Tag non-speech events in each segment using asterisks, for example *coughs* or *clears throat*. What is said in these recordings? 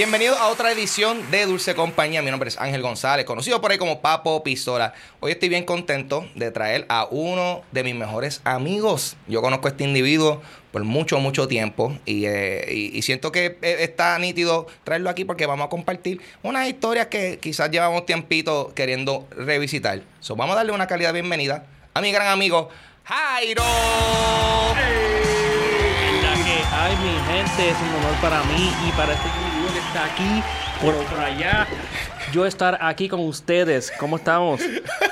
Bienvenidos a otra edición de Dulce Compañía. Mi nombre es Ángel González, conocido por ahí como Papo Pistola. Hoy estoy bien contento de traer a uno de mis mejores amigos. Yo conozco a este individuo por mucho, mucho tiempo y, eh, y- siento que eh, está nítido traerlo aquí porque vamos a compartir unas historias que quizás llevamos tiempito queriendo revisitar. So, vamos a darle una calidad bienvenida a mi gran amigo Jairo. Hay, mi gente, es un honor para mí y para este aquí, por, por allá, yo estar aquí con ustedes. ¿Cómo estamos?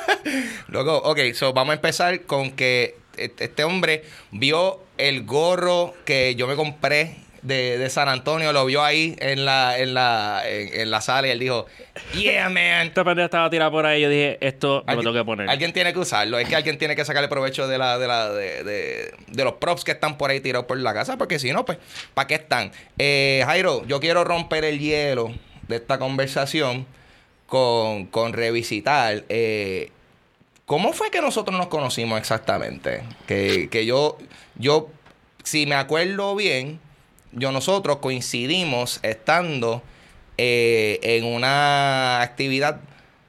*laughs* Luego, ok, so vamos a empezar con que este este hombre vio el gorro que yo me compré de, de San Antonio, lo vio ahí en la, en la, en, en la sala y él dijo, yeah, man. Esta pendeja estaba tirada por ahí. Yo dije, esto me lo tengo que poner. alguien tiene que usarlo, es que alguien tiene que sacarle provecho de la, de la, de, de- de los props que están por ahí tirados por la casa, porque si no, pues, ¿para qué están? Eh, Jairo, yo quiero romper el hielo de esta conversación con, con revisitar. eh, ¿Cómo fue que nosotros nos conocimos exactamente? Que, que yo, yo, si me acuerdo bien, yo nosotros coincidimos estando eh, en una actividad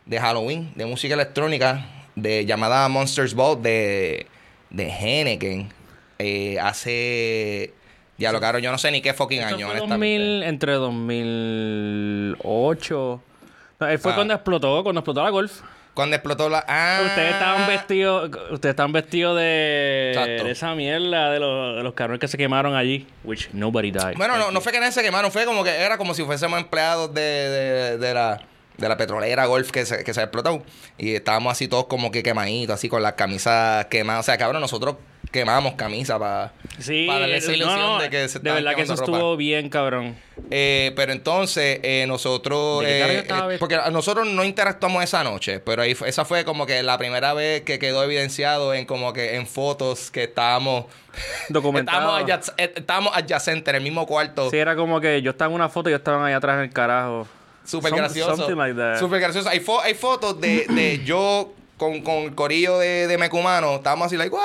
de Halloween, de música electrónica, de llamada Monsters Ball de, de Henneken. eh, hace. Ya lo caro, yo no sé ni qué fucking Esto año, fue honestamente. 2000, entre 2008. No, fue Ah. cuando explotó, cuando explotó la golf. Cuando explotó la. Ah, Ustedes estaban vestidos, ustedes estaban vestidos de, Exacto. de esa mierda de los, de los carros que se quemaron allí, which nobody died. Bueno, no, no fue que nadie se quemaron, fue como que era como si fuésemos empleados de, de, de la, de la petrolera Golf que se, que se explotó. Y estábamos así todos como que quemaditos, así con las camisas quemadas. O sea, cabrón, nosotros quemamos camisas para Sí, darle esa eh, ilusión no, de que se de verdad que eso ropa. estuvo bien, cabrón. Eh, pero entonces eh, nosotros... ¿De qué cara eh, eh, porque nosotros no interactuamos esa noche, pero ahí fue- esa fue como que la primera vez que quedó evidenciado en como que en fotos que estábamos... *laughs* Documentado. estábamos, adyac- eh, estábamos adyacentes en el mismo cuarto. Sí, era como que yo estaba en una foto y yo estaba ahí atrás en el carajo. Súper gracioso. something like that. Súper gracioso. Hay, fo- hay fotos de, de *clears throat* yo con, con el corillo de, de Mecumano. Estábamos así, like,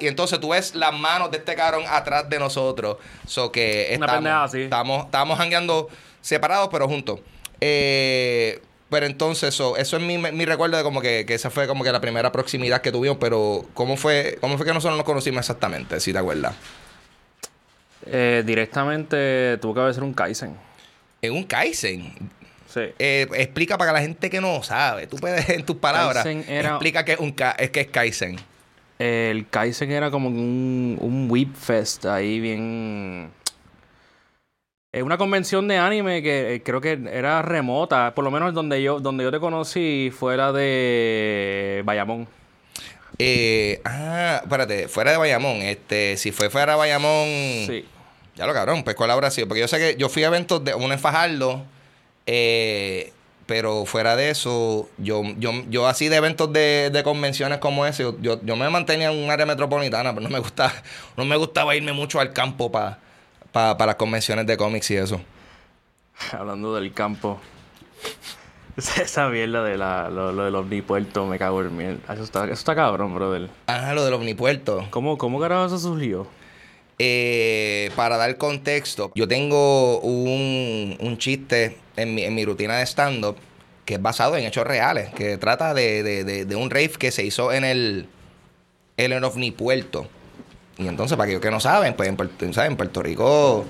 Y entonces tú ves las manos de este cabrón atrás de nosotros. So que Una estamos, pendeja así. estamos, estamos jangueando separados, pero juntos. Eh, pero entonces, so, eso es mi, mi recuerdo de como que, que esa fue como que la primera proximidad que tuvimos. Pero, ¿cómo fue, cómo fue que nosotros nos conocimos exactamente? Si te acuerdas. Eh, directamente tuvo que haber un Kaizen. En un Kaizen. Sí. Eh, explica para la gente que no sabe. Tú puedes, en tus palabras, era- explica que es, un Ka- es que es Kaizen. El Kaizen era como un, un Whip Fest ahí bien... Es una convención de anime que eh, creo que era remota. Por lo menos donde yo, donde yo te conocí fue la de Bayamón. Eh, ah, espérate, fuera de Bayamón. Este, si fue fuera de Bayamón. Sí. Ya lo cabrón, pues cuál habrá sido. Porque yo sé que yo fui a eventos de uno en Fajardo. Eh, pero fuera de eso, yo, yo, yo así de eventos de, de convenciones como ese, yo, yo, yo me mantenía en un área metropolitana, pero no me gusta, *laughs* no me gustaba irme mucho al campo para para las convenciones de cómics y eso. *laughs* Hablando del campo. *laughs* Esa mierda de la, lo, lo del omnipuerto me cago en mierda. Eso está, eso está cabrón, brother. Ah, lo del omnipuerto. ¿Cómo, cómo carajo eso surgió? Eh, para dar contexto, yo tengo un, un chiste en mi, en mi rutina de stand-up que es basado en hechos reales, que trata de, de, de, de un rave que se hizo en el, en el ovnipuerto. Y entonces, para aquellos que no saben, pues en Puerto, ¿sabes? en Puerto Rico...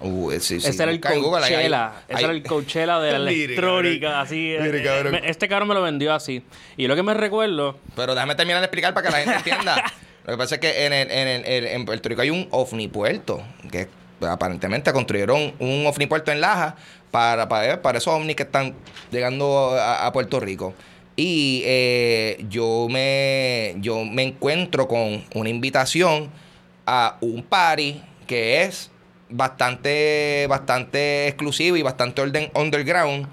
uh, si Ese era el Coachella. Ese era el Coachella de la *laughs* electrónica, así. Eh, cabrón. Este cabrón me lo vendió así. Y lo que me recuerdo... Pero déjame terminar de explicar para que la gente *laughs* entienda. Lo que pasa es que en, el- en, el- en- Puerto Rico hay un ovnipuerto, que aparentemente construyeron un ovnipuerto en Laja para, para, para esos ovnis que están llegando a, a Puerto Rico. Y eh, yo, me, yo me encuentro con una invitación a un party que es bastante, bastante exclusivo y bastante orden, underground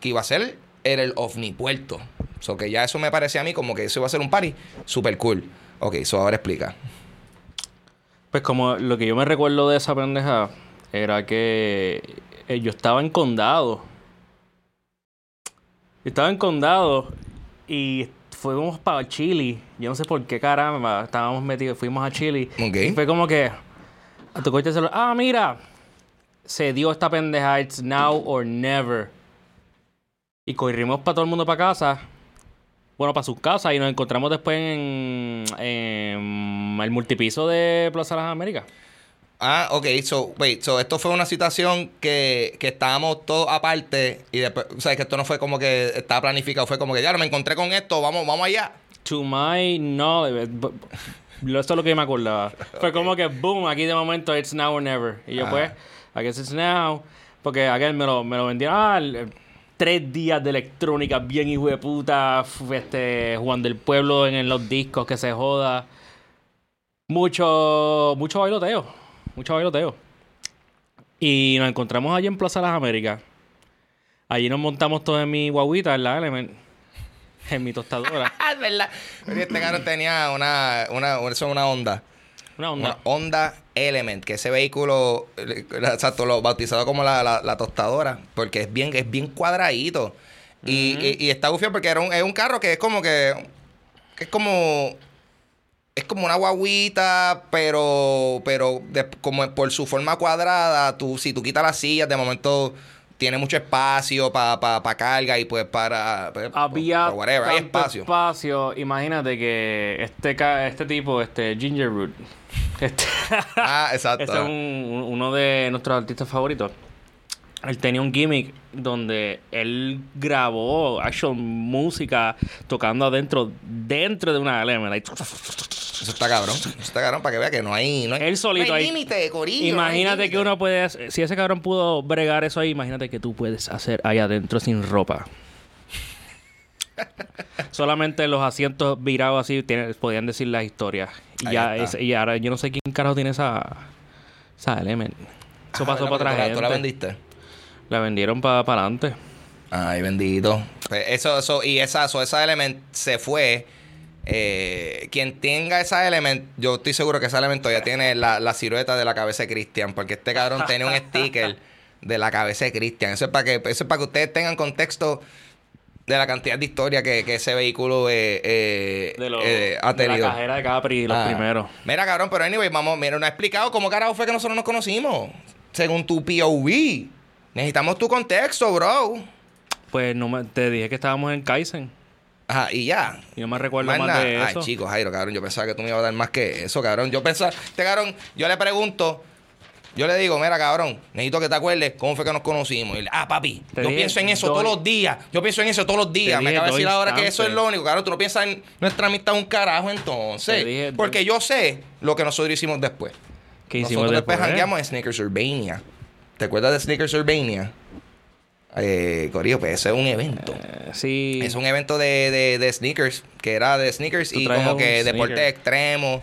que iba a ser en el ovnipuerto. So que ya eso me parece a mí como que eso iba a ser un party super cool. Ok, eso ahora explica. Pues como lo que yo me recuerdo de esa pendeja era que eh, yo estaba en condado. Yo estaba en condado y fuimos para Chile. Yo no sé por qué caramba estábamos metidos, fuimos a Chile. Ok. Y fue como que a tu coche celular, ah, mira, se dio esta pendeja, it's now or never. Y corrimos para todo el mundo para casa. Bueno, para sus casas y nos encontramos después en, en el multipiso de Plaza de las Américas. Ah, ok, so, wait, so esto fue una situación que, que estábamos todos aparte y después, o sea, que esto no fue como que estaba planificado, fue como que ya me encontré con esto, vamos, vamos allá. To my knowledge, esto es lo que me acordaba. *laughs* Fue como que, boom, aquí de momento, it's now or never. Y yo, Ah. pues, I guess it's now. Porque aquel me lo, me lo vendieron, ah, el- tres días de electrónica, bien hijo de puta, este, Juan del Pueblo en, los discos, que se joda. Mucho, mucho bailoteo, mucho bailoteo. Y nos encontramos allí en Plaza las Américas. Allí nos montamos todos en mi guaguita, en la Element, en mi tostadora. *laughs* Verdad. Este carro tenía una, una, es una Honda. Una onda. Una Honda Element, que ese vehículo, eh, exacto, lo bautizado como la, la- la tostadora, porque es bien, es bien cuadradito. Y, y- y está bufio porque era un, es un carro que es como que, que es como, es como una guaguita, pero, pero de- como por su forma cuadrada, tú, si tú quitas las sillas, de momento tiene mucho espacio para carga y pues para, pues, Había whatever, hay espacio. espacio. Imagínate que este, este tipo, este Ginger Root, *laughs* este, Ah, exacto. este es un- uno de nuestros artistas favoritos. Él tenía un gimmick donde él grabó actual música tocando adentro, dentro de una LM. like, Eso está cabrón. Eso está cabrón para que vea que no hay. No hay Él solito no hay ahí. límite, corillo. no hay Imagínate que uno puede, hacer- si ese cabrón pudo bregar eso ahí, imagínate que tú puedes hacer ahí adentro sin ropa. *laughs* Solamente los asientos virados así podían decir las historias. Y ya es- y ahora yo no sé quién carajo tiene esa esa element. Eso Ah, pasó para otra tú la- ¿Tú la gente. vendiste? La vendieron para adelante. Ay, bendito. Pues eso, eso, y esa, eso, esa element se fue. Eh, quien tenga esa element, yo estoy seguro que esa element todavía tiene la, la silueta de la cabeza de Cristian, porque este cabrón tiene un sticker de la cabeza de Cristian. Eso es para que, eso es para que ustedes tengan contexto de la cantidad de historia que, que ese vehículo eh, eh, De, eh, ha de la tenido. cajera de Capri, los Ah. primeros. Mira, cabrón, pero anyway, vamos, mira, no ha explicado cómo carajo fue que nosotros nos conocimos. Según tu POV. Necesitamos tu contexto, bro. Pues no me- te dije que estábamos en Kaizen. Ajá, y ya. Y no me recuerdo Más de Ay, eso. chico, Jairo, cabrón, yo pensaba que tú me ibas a dar más que eso, cabrón. Yo pensaba, este cabrón, yo le pregunto, yo le digo, mira, cabrón, necesito que te acuerdes cómo fue que nos conocimos. Y él, ah, papi, Te yo dije pienso en eso dos- todos los días. Yo pienso en eso todos los días. Me acaba de decir ahora que eso es lo único, cabrón. Tú no piensas en nuestra amistad un carajo entonces. Dije Porque yo sé lo que nosotros hicimos después. ¿Qué hicimos nosotros después después? jangueamos en Sneakers Urbania. ¿Te acuerdas de Sneakers Urbania? Eh, Corillo, pues ese es un evento. Eh, sí. Es un evento de, de, de sneakers, que era de sneakers y como que deportes sneaker. extremos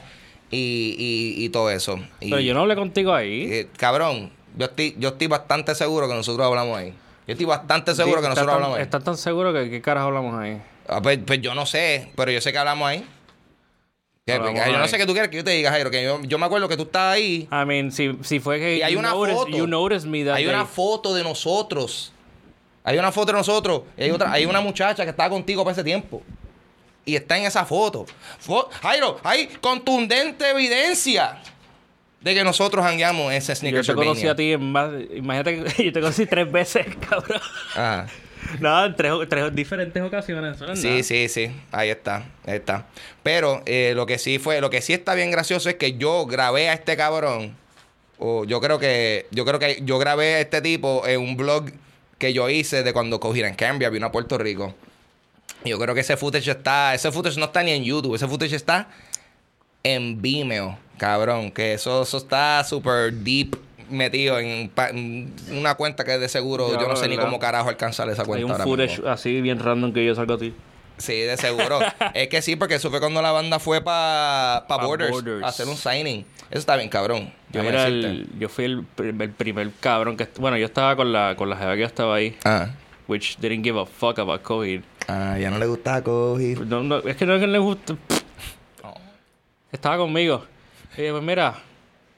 y, y, y todo eso. Y, Pero yo no hablé contigo ahí. eh, cabrón, yo estoy, yo estoy bastante seguro que nosotros hablamos ahí. Yo estoy bastante seguro que ¿Estás nosotros tan- hablamos ahí. ¿Estás tan seguro que qué carajo hablamos ahí? Ah, pues, pues yo no sé, pero yo sé que hablamos ahí. Yo no sé qué tú quieres que yo te diga, Jairo, que yo, yo me acuerdo que tú estabas ahí. I mean, si, si fue que Y hay you una noticed- foto. you noticed me that Hay una day. foto de nosotros. Hay una foto de nosotros. Y hay, otra, hay una muchacha que estaba contigo para ese tiempo. Y está en esa foto. Fo- Jairo, hay contundente evidencia de que nosotros hangueamos en ese Yo Sneakers te conocí a ti en más... Imagínate que *laughs* yo te conocí tres veces, *laughs* cabrón. Ajá. No, en tres, tres diferentes ocasiones. no Sí, nada. sí, sí. Ahí está. Ahí está. Pero eh, lo que sí fue, lo que sí está bien gracioso es que yo grabé a este cabrón. O yo creo que. Yo creo que yo grabé a este tipo en un blog que yo hice de cuando cogieron en Cambria, vino a Puerto Rico. Yo creo que ese footage está. Ese footage no está ni en YouTube. Ese footage está en Vimeo, cabrón. Que eso, eso está súper deep metido en, una cuenta que de seguro Ya, yo no sé ni cómo carajo alcanzar esa cuenta. Hay un ahora footage mismo. así bien random que yo salgo a ti. Sí, de seguro. *laughs* es que sí, porque eso fue cuando la banda fue para pa Pa Borders, Borders. a hacer un signing. Eso está bien, cabrón. Yo, era el, yo fui el, el primer cabrón que... Bueno, yo estaba con la, con la jeva que yo estaba ahí. Ah. Which didn't give a fuck about COVID. Ah, ya no le gusta coger. No, no, es que no es que le gusta... Estaba conmigo. Y dije, pues mira,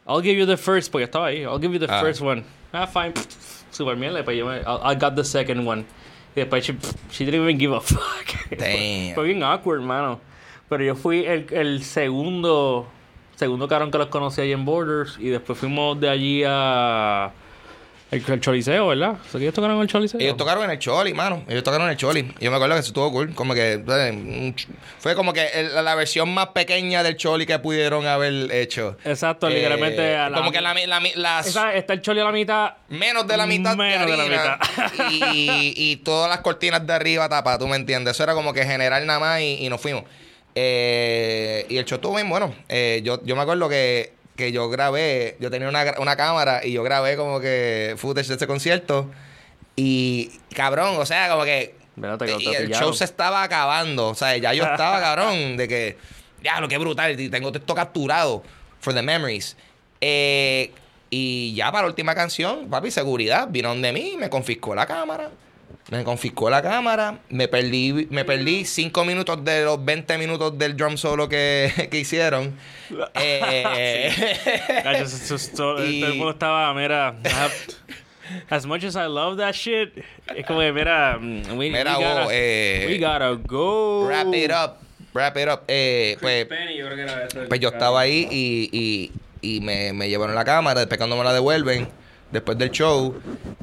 I'll give you the first, porque estaba ahí. I'll give you the Ah. first one. Ah, fine. *sniffs* Super mierda. Pues yo me, I, I got the second one. Y después she, she didn't even give a *laughs* fuck. Damn. Fue bien awkward, mano. Pero yo fui el, el segundo segundo carón que los conocí allí en Borders. Y después fuimos de allí a... El, el Choliseo, ¿verdad? ¿Se que ellos tocaron en el Choliseo? Ellos tocaron en el Choli, mano. Ellos tocaron en el Choli. Yo me acuerdo que eso estuvo cool. Como que. eh, Fue como que el- la versión más pequeña del Choli que pudieron haber hecho. Exacto, Eh, literalmente a la- como que la, la las. Esa- está el Choli a la mitad. Menos de la mitad Menos de, de la harina Y, y todas las cortinas de arriba tapadas, tú me entiendes. Eso era como que general nada más y, y nos fuimos. Eh, y el show estuvo bien bueno. Eh, yo, yo me acuerdo que, que yo grabé, yo tenía una, una cámara y yo grabé como que footage de ese concierto. Y cabrón, o sea, como que ¿Verdad? Te- te y el show se estaba acabando. O sea, ya yo estaba *laughs* cabrón de que, ya, lo que brutal. Tengo esto capturado for the memories. Eh, y ya para la última canción, papi, seguridad, vino de mí, me confiscó la cámara. Me confiscó la cámara, me perdí, me perdí cinco minutos de los 20 minutos del drum solo que, *laughs* que hicieron. *laughs* Eh, todo, Y- todo el mundo estaba, mira, have- as much as I love that shit, es como que, mira, mm, we, Mira, we gotta, vos, eh, we gotta go. wrap it up, wrap it up. Eh, pues, Penny, yo creo que era eso. Pues yo estaba ahí y, y, y me, me llevaron la cámara, después cuando me la devuelven, después del show,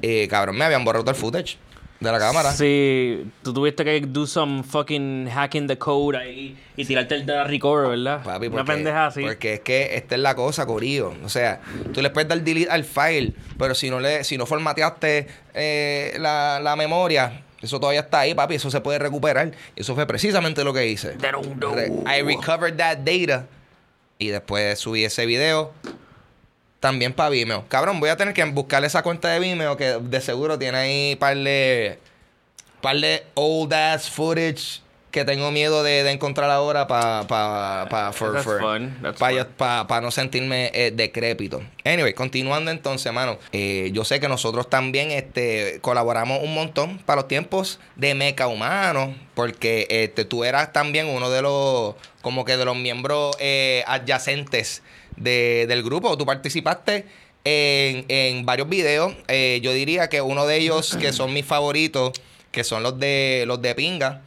eh, cabrón, me habían borrado todo el footage de la cámara. Sí, tú tuviste que do some fucking hacking the code ahí y tirarte el data recover, ¿verdad? Papi, Una porque, pendeja así. porque es que esta es la cosa, Corillo. O sea, tú le puedes dar delete al file, pero si no le, si no formateaste eh, la, la memoria, eso todavía está ahí, papi. Eso se puede recuperar. Eso fue precisamente lo que hice. I recovered that data. Y después subí ese video. También para Vimeo. Cabrón, voy a tener que buscar esa cuenta de Vimeo que de seguro tiene ahí par de. par de old ass footage que tengo miedo de, de encontrar ahora para. pa, pa, fun. pa- pa no sentirme eh, decrépito. Anyway, continuando entonces, mano. eh, yo sé que nosotros también este, colaboramos un montón para los tiempos de Meca Humano. Porque este, tú eras también uno de los. como que de los miembros eh, adyacentes de- del grupo. Tú participaste en, en varios videos. Eh, yo diría que uno de ellos, que son mis favoritos, que son los de los de Pinga.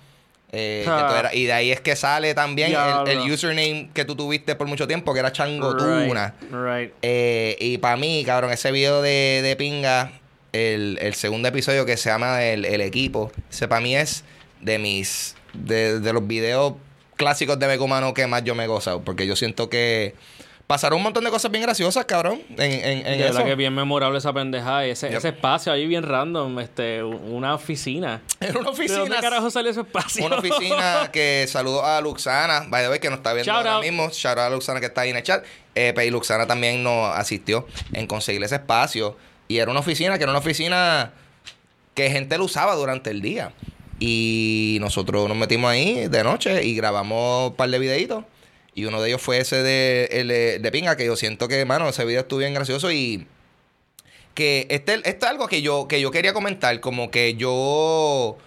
eh, eras- y de ahí es que sale también el, username que tú tuviste por mucho tiempo, que era Changotuna. Right, right. Eh, y para mí, cabrón, ese video de, de Pinga, el, el segundo episodio que se llama El, el Equipo, ese para mí es de mis. De, de los videos clásicos de Mecumano que más yo me he gozado. Porque yo siento que pasaron un montón de cosas bien graciosas, cabrón, en, en, en de eso. que bien memorable esa pendeja. Ese, Yep. ese espacio ahí bien random, este, una oficina. En una ¿De oficina. dónde carajo salió ese espacio? Una oficina *laughs* que saludo a Luxana, by the way, que nos está viendo Shout ahora out. mismo. Shout out a Luxana que está ahí en el chat. Eh, pues, y Luxana también nos asistió en conseguir ese espacio. Y era una oficina que era una oficina que gente lo usaba durante el día. Y nosotros nos metimos ahí de noche y grabamos un par de videitos. Y uno de ellos fue ese de, el de, de Pinga, que yo siento que, mano, ese video estuvo bien gracioso y que este, esto es algo que yo, que yo quería comentar, como que yo,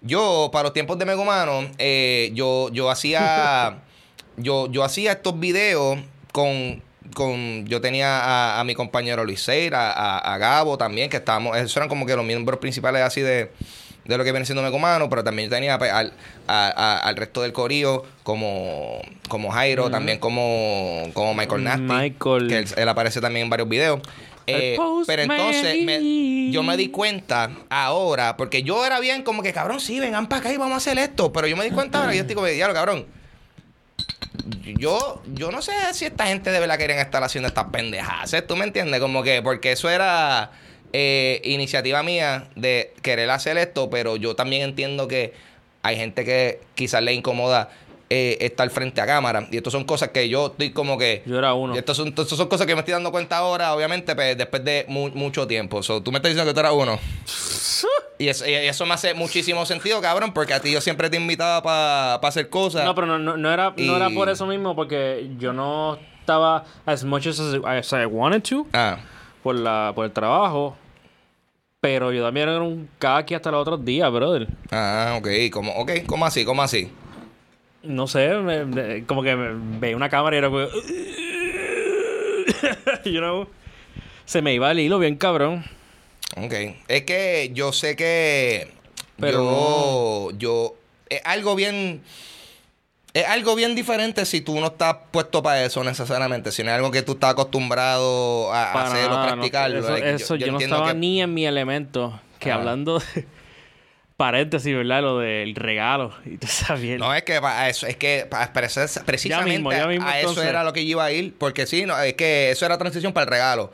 yo para los tiempos de Megumano, eh, yo, yo hacía, *laughs* yo, yo hacía estos videos con, con, yo tenía a, a mi compañero Luis Seira, a, a Gabo también, que estábamos, esos eran como que los miembros principales así de, de lo que viene siendo Megumano, pero también tenía pues, al, a- a- al resto del corillo, como, como Jairo, también como, como Michael Nasty, Michael. que él, él aparece también en varios videos. Eh, pero entonces me- yo me di cuenta ahora, porque yo era bien como que, cabrón, sí, vengan para acá y vamos a hacer esto. Pero yo me di cuenta ahora y yo estoy como, diablo, cabrón. Yo, yo no sé si esta gente de verdad quieren estar haciendo estas pendejadas. ¿Tú me entiendes? Como que, porque eso era eh, iniciativa mía de querer hacer esto, pero yo también entiendo que hay gente que quizás le incomoda eh, estar frente a cámara. Y esto son cosas que yo estoy como que. Yo era uno. Estas son, estas son cosas que me estoy dando cuenta ahora, obviamente, pues, después de mu- mucho tiempo. So, tú me estás diciendo que tú eras uno. *laughs* y, eso, y eso me hace muchísimo sentido, cabrón, porque a ti yo siempre te invitaba para hacer cosas. No, pero no, no, no era, no era por eso mismo, porque yo no estaba as much as, as I wanted to Ah, por, la, por el trabajo. Pero yo también era un kaki hasta los otros días, brother. ah, ok. ¿Cómo, ok, ¿cómo así? ¿Cómo así? No sé, me- me- como que me- veía una cámara y era como... *laughs* you know, se me iba el hilo bien cabrón. Ok. Es que yo sé que. Pero yo. Yo. Es algo bien. Es algo bien diferente si tú no estás puesto para eso necesariamente, sino es algo que tú estás acostumbrado a Para hacerlo, nada, no, practicarlo. eso, Like, eso, yo, no estaba que- ni en mi elemento. Que Ah. hablando de... *laughs* Paréntesis, ¿verdad? Lo del regalo. Y tú sabes No, es que para eso, es que para precis- precisamente mismo, ya mismo, a eso era lo que yo iba a ir, porque sí, no, es que eso era transición para el regalo.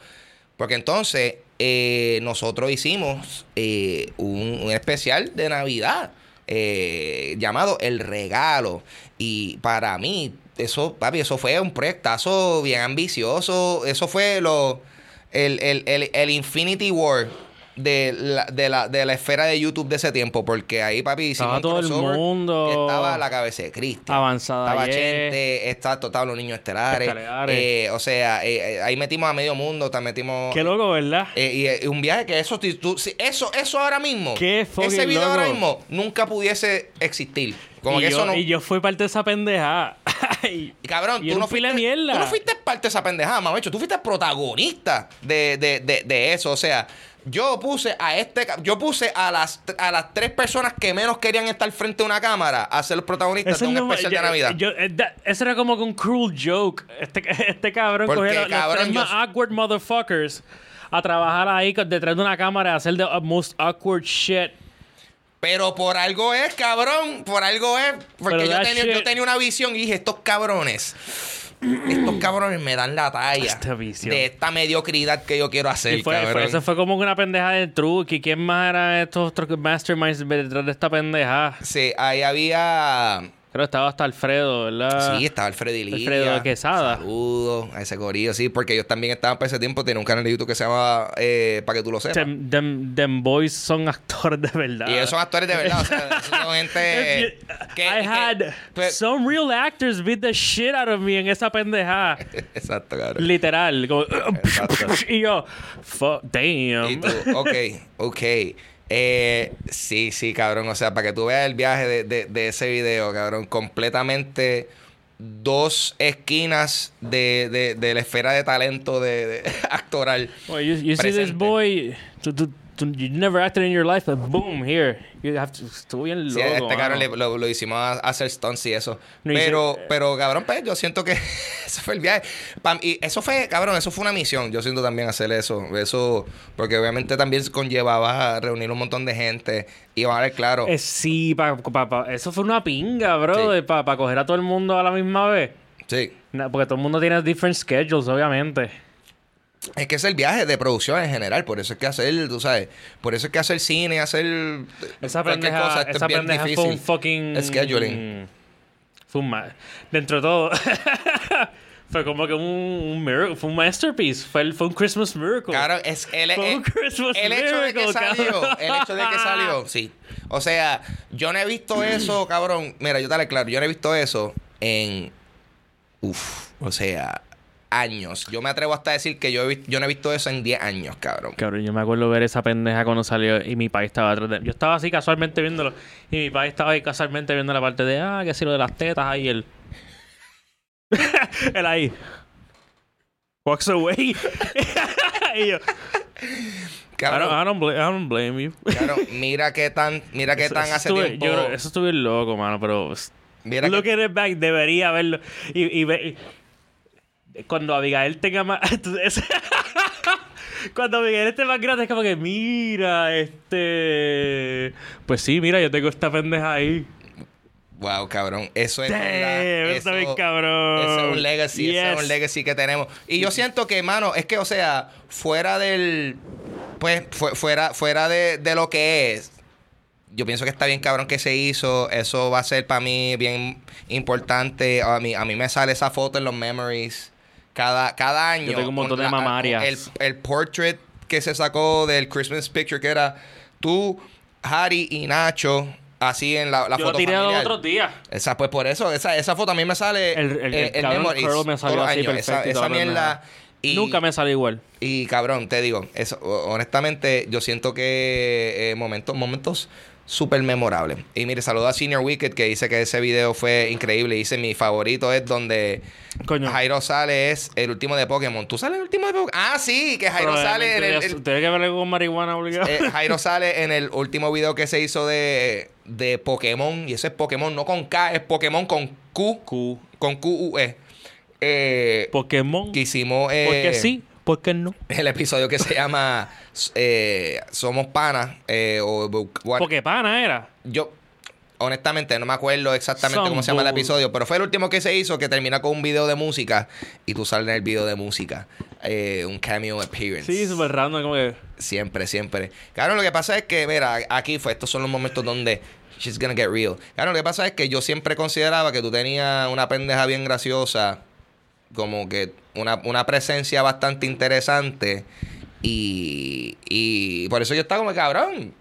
Porque entonces eh, nosotros hicimos eh, un, un especial de Navidad eh, llamado El Regalo. Y para mí, eso, papi, eso fue un proyectazo bien ambicioso. Eso fue lo el, el, el, el Infinity War de la, de, la, de la esfera de YouTube de ese tiempo. Porque ahí, papi, Estaba todo el mundo estaba la cabeza de Cristian. Avanzada Estaba está total los niños estelares. Eh, o sea, eh, eh, ahí metimos a medio mundo, también metimos. Qué loco, ¿verdad? Y un viaje que eso, tú- eso, eso ahora mismo, Qué ese video loco. ahora mismo nunca pudiese existir. Como y, que yo, eso no. y yo fui parte de esa pendeja. *laughs* y, cabrón, y tú no, fuiste, mierda. tú no fuiste parte de esa pendejada, mamacho. Tú fuiste protagonista de, de, de, de eso. O sea, yo puse a este. Yo puse a las, a las tres personas que menos querían estar frente a una cámara a ser los protagonistas de un no- especial yo- de Navidad. yo- eh, ese era como que un cruel joke. Este, *laughs* este cabrón cogió los- tres yo- más awkward motherfuckers a trabajar ahí detrás de una cámara a hacer the most awkward shit. Pero por algo es, cabrón. Por algo es. Porque yo tenía, yo tenía una visión y dije, estos cabrones. Estos cabrones me dan la talla Esta visión. de esta mediocridad que yo quiero hacer, Y fue, eso fue como una pendeja de truque. ¿Y quién más eran estos otros masterminds detrás de esta pendeja? Sí, ahí había... Creo que estaba hasta Alfredo, ¿verdad? Sí, estaba Alfredo Lidia. Alfredo Quesada. Saludos a ese corillo, sí, porque ellos también estaban para ese tiempo. Tienen un canal de YouTube que se llama eh, Para que tú lo sepas. Them, them- them boys son actores de verdad. Y ellos son actores de verdad. o sea, son *laughs* gente. Que- I que- had pues- some real actors beat the shit out of me en esa pendeja. *laughs* Exacto, cabrón. Literal. como- Exacto. *laughs* y yo, fuck, damn. Y tú, ok, ok. Eh, sí, sí, cabrón. O sea, para que tú veas el viaje de, de- de ese video, cabrón, completamente dos esquinas de, de- de la esfera de talento de, de *laughs* actoral. You, you see this boy, tu- you never acted in your life, but boom, here. You have to, estuvo bien Sí, loco. a este cabrón le- lo, lo hicimos a, hacer stunts y eso. No, pero, pero, cabrón, pues yo siento que *laughs* eso fue el viaje. Pam, y eso fue, cabrón, eso fue una misión. Yo siento también hacer eso. Eso, porque obviamente también conllevaba a reunir un montón de gente. Y vamos a ver, claro. Eh, sí, pa, pa- pa- eso fue una pinga, bro, Sí. para coger a todo el mundo a la misma vez. Sí. Porque todo el mundo tiene different schedules, obviamente. Es que es el viaje de producción en general. Por eso es que hacer, tú sabes. Por eso es que hacer cine, hacer. Esa cualquier pendeja, cosa, esto es esa bien pendeja fue difícil. un fucking... Scheduling. Fue un... ma- Dentro de todo... *laughs* fue como que un, un miracle, fue un masterpiece. Fue, el- fue un Christmas miracle. Claro, es el, Fue el- un Christmas el hecho de que miracle, salió, cabrón. el hecho de que salió, *laughs* sí. O sea, yo no he visto eso, cabrón. Mira, yo te claro, yo no he visto eso en uf, o sea, años. Yo me atrevo hasta a decir que yo, he vi- yo no he visto eso en 10 años, cabrón. Cabrón, yo me acuerdo ver esa pendeja cuando salió y mi país estaba atrás de... Yo estaba así casualmente viéndolo y mi país estaba ahí casualmente viendo la parte de... Ah, que si lo de las tetas ahí, el... *laughs* él ahí. Walks away. *laughs* y yo... I don't, Cabrón, I don't bla- I don't blame you. cabrón, mira qué tan, mira qué Eso- tan eso hace estuve- tiempo. Yo eso estuve loco, mano, pero... Mira Look que, at it back, debería verlo. Y, y y- cuando Abigail tenga más... *laughs* Entonces, *laughs* Cuando Miguel esté más grande es como que, mira, este... Pues sí, mira, yo tengo esta pendeja ahí. Wow, cabrón. Eso es Damn, verdad. eso bien cabrón. Eso es un legacy. Eso es un legacy que tenemos. Y yo siento que, mano, es que, o sea, fuera del. Pues, fu- fuera, fuera de, de lo que es. Yo pienso que está bien cabrón que se hizo. Eso va a ser para mí bien importante. A mí, a mí me sale esa foto en los memories. Cada, cada año. Yo tengo un montón de mamarias. El, el portrait que se sacó del Christmas picture, que era tú, Harry y Nacho. Así en la, la yo foto lo tiré los otros días. Esa, pues por eso, esa, esa foto a mí me sale El- el- el Memories curl me salió así perfecto Esa, mierda. Y, Nunca me sale igual. y cabrón, te digo, eso, honestamente, yo siento que eh, momentos, momentos súper memorables. Y mire, saludo a Senior Wicked que dice que ese video fue increíble. Dice mi favorito es donde Coño. Jairo sale, es el último de Pokémon. ¿Tú sales el último de Pokémon? Ah, sí, que Jairo sale en el, el- Tiene que ver con marihuana obligado. eh, *laughs* Jairo sale en el último video que se hizo de, de Pokémon. Y ese es Pokémon, no con K, es Pokémon con Q. Q. Con Q-U-E. Eh, Pokémon. que hicimos. eh, Porque sí, porque no. *laughs* El episodio que se llama eh, Somos Panas. eh, o, what- Porque pana era. yo, honestamente, no me acuerdo exactamente Some cómo se llama el episodio, pero fue el último que se hizo que termina con un video de música. Y tú sales en el video de música. eh, un cameo appearance. Sí, súper random, como que. Siempre, siempre. Claro, lo que pasa es que, mira, aquí fue, estos son los momentos donde she's gonna get real. Claro, lo que pasa es que yo siempre consideraba que tú tenías una pendeja bien graciosa, como que una, una presencia bastante interesante. Y, y por eso yo estaba como, cabrón,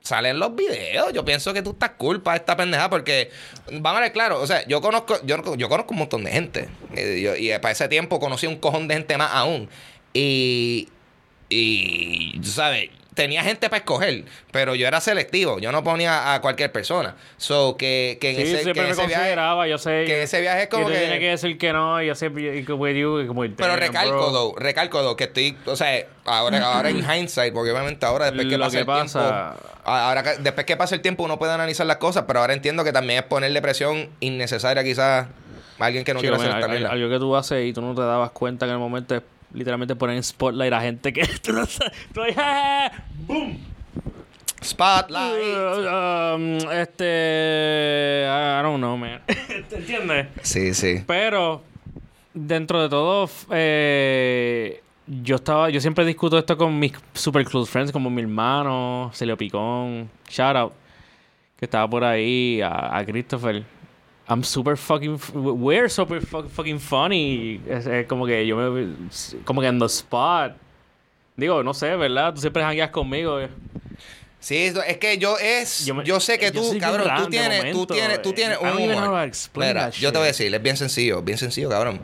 salen los videos. Yo pienso que tú estás cool para esta pendeja porque, vamos a ver, claro, o sea, yo conozco, yo, yo conozco un montón de gente. Eh, yo- y para ese tiempo conocí un cojón de gente más aún. Y, y, tú sabes, tenía gente para escoger, pero yo era selectivo. Yo no ponía a cualquier persona. So, que, que en Sí, ese, siempre me ese viaje... consideraba, yo sé. Que ese viaje es como que... tienes que decir que no, y yo siempre. Y como y como Pero damn, recalco, though, recalco, though, que estoy, o sea, ahora, ahora en hindsight, porque obviamente ahora después que Lo pasa que el pasa- tiempo, ahora después que pasa el tiempo uno puede analizar las cosas, pero ahora entiendo que también es ponerle presión innecesaria quizás a alguien que no Chico, quiere hacer esta algo que tú haces y tú no te dabas cuenta que en el momento es literalmente poner en spotlight a gente que. *laughs* ¡Boom! Spotlight. Uh, um, este. I don't know, man. *laughs* ¿Te entiendes? Sí, sí. Pero, dentro de todo, eh, yo estaba, yo siempre discuto esto con mis super close friends, como mi hermano, Celio Picón, shout out, que estaba por ahí, a, a Christopher. I'm super fucking, we're super fu- fucking funny. Es, es como que yo me, como que en the spot. Digo, no sé, ¿verdad? Tú siempre jangueas conmigo. Sí, es que yo es, yo, me- sé que yo tú, soy bien cabrón, random tú tienes, tú momento, tienes, tú eh. tienes un humor. Mira, that yo te voy a decir, es bien sencillo, bien sencillo, cabrón.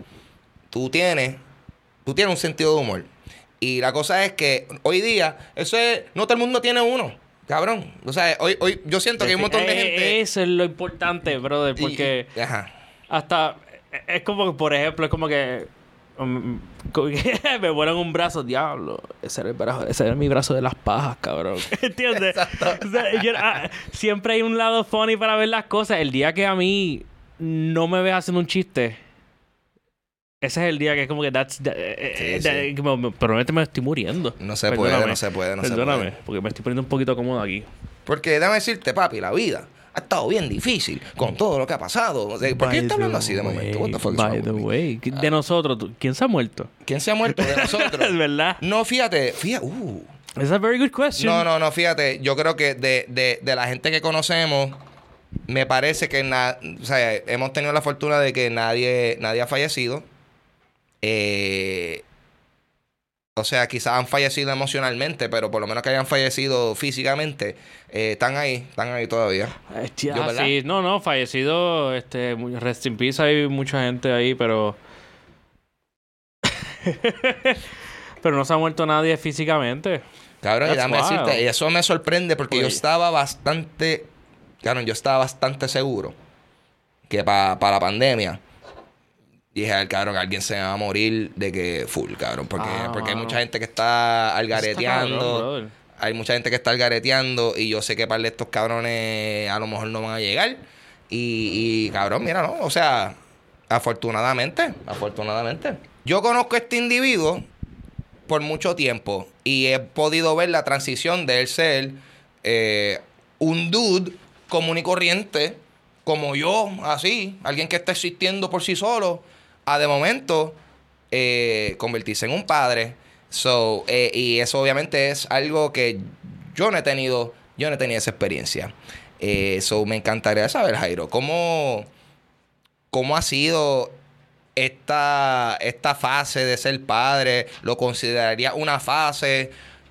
Tú tienes, tú tienes un sentido de humor. Y la cosa es que hoy día, eso es, no todo el mundo tiene uno, cabrón. O sea, hoy, hoy yo siento que hay un montón de Eh, gente. Eso es lo importante, brother, porque... y- ajá. Hasta es como que, por ejemplo, es como que um, *laughs* me vuelan un brazo, diablo. Ese era, el brazo, ese era mi brazo de las pajas, cabrón. *laughs* ¿Entiendes? O sea, yo- ah, siempre hay un lado funny para ver las cosas. El día que a mí no me ves haciendo un chiste, ese es el día que es como que that's, that- eh, Sí, that- sí. como me- probablemente me estoy muriendo. No se puede, no se puede, no se Perdóname, puede. porque me estoy poniendo un poquito cómodo aquí. Porque déjame decirte, papi, la vida ha estado bien difícil con todo lo que ha pasado. ¿Por qué By está hablando así de momento? What the fuck By the way. De nosotros, tú- ¿quién se ha muerto? ¿Quién se ha muerto de *laughs* nosotros? Es verdad. No, fíjate, fíjate, uh. It's a very good question. No, no, no, fíjate, yo creo que de, de, de la gente que conocemos, me parece que na- o sea, hemos tenido la fortuna de que nadie, nadie ha fallecido. Eh, o sea, quizás han fallecido emocionalmente, pero por lo menos que hayan fallecido físicamente, eh, están ahí, están ahí todavía. Hostia, Yo, ¿verdad? sí, no, no, fallecido, este, rest in peace, hay mucha gente ahí, pero... *laughs* pero no se ha muerto nadie físicamente. Cabrón, déjame decirte, y eso me sorprende porque yo estaba bastante, cabrón, yo estaba bastante seguro que para la pandemia, dije, al cabrón, alguien se va a morir de que full, cabrón, porque, Ah, porque hay mucha gente que está algareteando. hay mucha gente que está algareteando y yo sé que para de estos cabrones a lo mejor no van a llegar. Y, y, cabrón, mira, ¿no? O sea, afortunadamente, afortunadamente. Yo conozco a este individuo por mucho tiempo y he podido ver la transición de él ser eh, un dude común y corriente, como yo, así, alguien que está existiendo por sí solo, a de momento eh, convertirse en un padre. So, eh, y eso obviamente es algo que yo no he tenido, yo no he tenido esa experiencia. Eso me encantaría saber, Jairo, ¿cómo, cómo ha sido esta, esta fase de ser padre? ¿Lo consideraría una fase?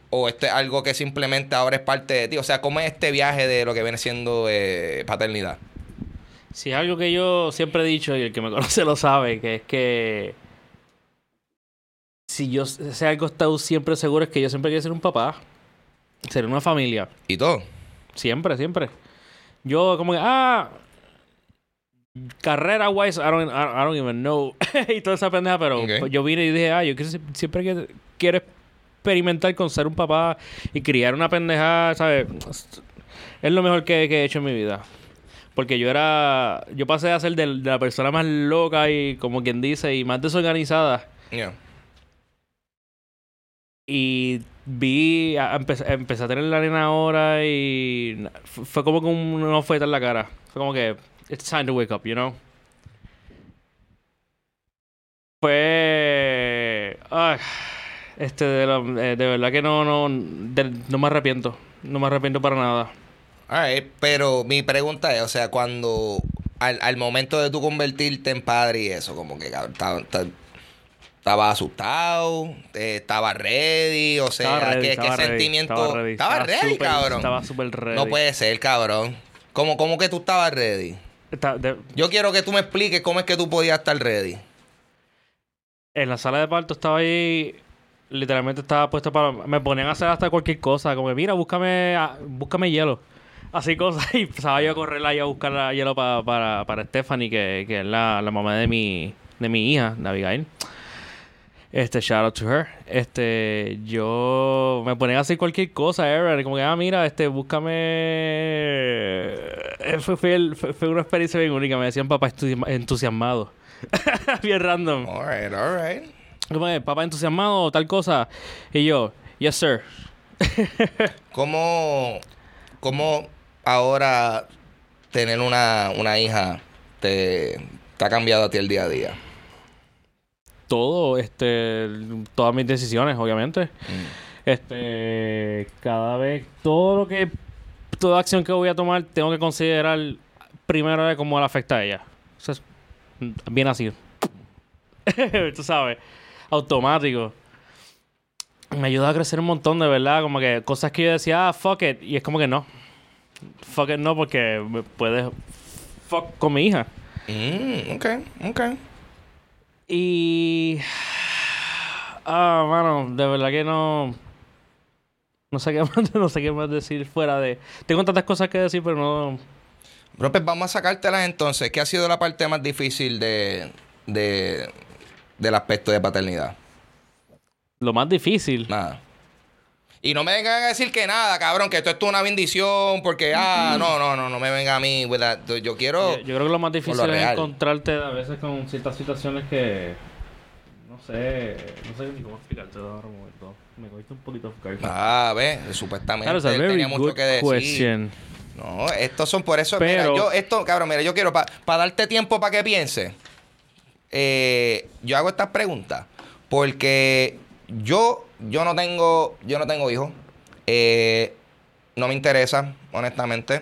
¿O esto es algo que simplemente ahora es parte de ti? O sea, ¿cómo es este viaje de lo que viene siendo eh, paternidad? Si es algo que yo siempre he dicho y el que me *laughs* conoce lo sabe, que es que si yo sé algo estoy siempre seguro es que yo siempre quiero ser un papá, ser una familia. ¿Y todo? Siempre, siempre. Yo como que, ah, carrera wise, I don't, I don't even know. *laughs* y toda esa pendeja, pero Ok. yo vine y dije, ah, yo quiero- siempre quiero, quiero experimentar con ser un papá y criar una pendeja, ¿sabes? Es lo mejor que, que he hecho en mi vida. Porque yo era, yo pasé a ser de, de la persona más loca y como quien dice, y más desorganizada. Yeah. Y vi, a- empecé, empecé a tener la nena ahora y fue como que un- una oferta en la cara. Fue como que, it's time to wake up, you know? Fue... Ay, este, de, la- eh, de verdad que no, no, de- no me arrepiento. No me arrepiento para nada. Alright, pero mi pregunta es, o sea, cuando al, al momento de tú convertirte en padre y eso, como que cabrón, estaba, asustado, eh, estaba ready, o sea, Estaba ready, ¿qué, estaba qué ready, sentimiento? estaba ready. Estaba cabrón. estaba súper ready. No puede ser, cabrón. ¿Cómo, cómo que tú estabas ready? Está- de- Yo quiero que tú me expliques cómo es que tú podías estar ready. en la sala de parto estaba ahí literalmente estaba puesto para me ponían a hacer hasta cualquier cosa como que mira búscame búscame hielo así cosas *laughs* y empezaba yo a correr ahí a buscar la hielo pa- para para Stephanie que, que es la, la mamá de mi de mi hija de Abigail este shout out to her este yo me ponía a hacer cualquier cosa Aaron como que ah mira este búscame Eh, fue, fue, el- fue- fue una experiencia bien única me decían papá entusi- entusiasmado *laughs* bien random Alright, alright. como que, papá entusiasmado o tal cosa. Y yo, yes, sir. *laughs* ¿Cómo, cómo ahora tener una, una hija te, te ha cambiado a ti el día a día? Todo, este, todas mis decisiones, obviamente. Mm. Este, cada vez, todo lo que, toda acción que voy a tomar, tengo que considerar primero de cómo le afecta a ella. Es bien así. *laughs* Tú sabes, automático. Me ayuda a crecer un montón, de verdad. Como que cosas que yo decía, ah, fuck it. Y es como que no. Fuck it no, porque puedes fuck con mi hija. Mm, ok, ok. Y. Ah, mano, de verdad que no. No sé qué *laughs* más, no sé qué más decir fuera de. Tengo tantas cosas que decir, pero no. Bro, pues vamos a sacártelas entonces. ¿Qué ha sido la parte más difícil de, de, del aspecto de paternidad? Lo más difícil. Nada. Y no me vengan a decir que nada, cabrón, que esto es una bendición, porque, ah, no, no, no, no me venga a mí, that. Yo quiero... Yo, yo creo que lo más difícil es encontrarte a veces con ciertas situaciones que. No sé. No sé ni cómo explicarte ahora momento. Me cogiste un poquito de Ah, ve, supuestamente very tenía mucho que decir. question. No, estos son por eso. Pero- Mira, yo, esto, cabrón, mira, yo quiero, para darte tiempo para que piense, eh, yo hago estas preguntas. Porque yo, yo no tengo, yo no tengo hijos. Eh, no me interesa, honestamente.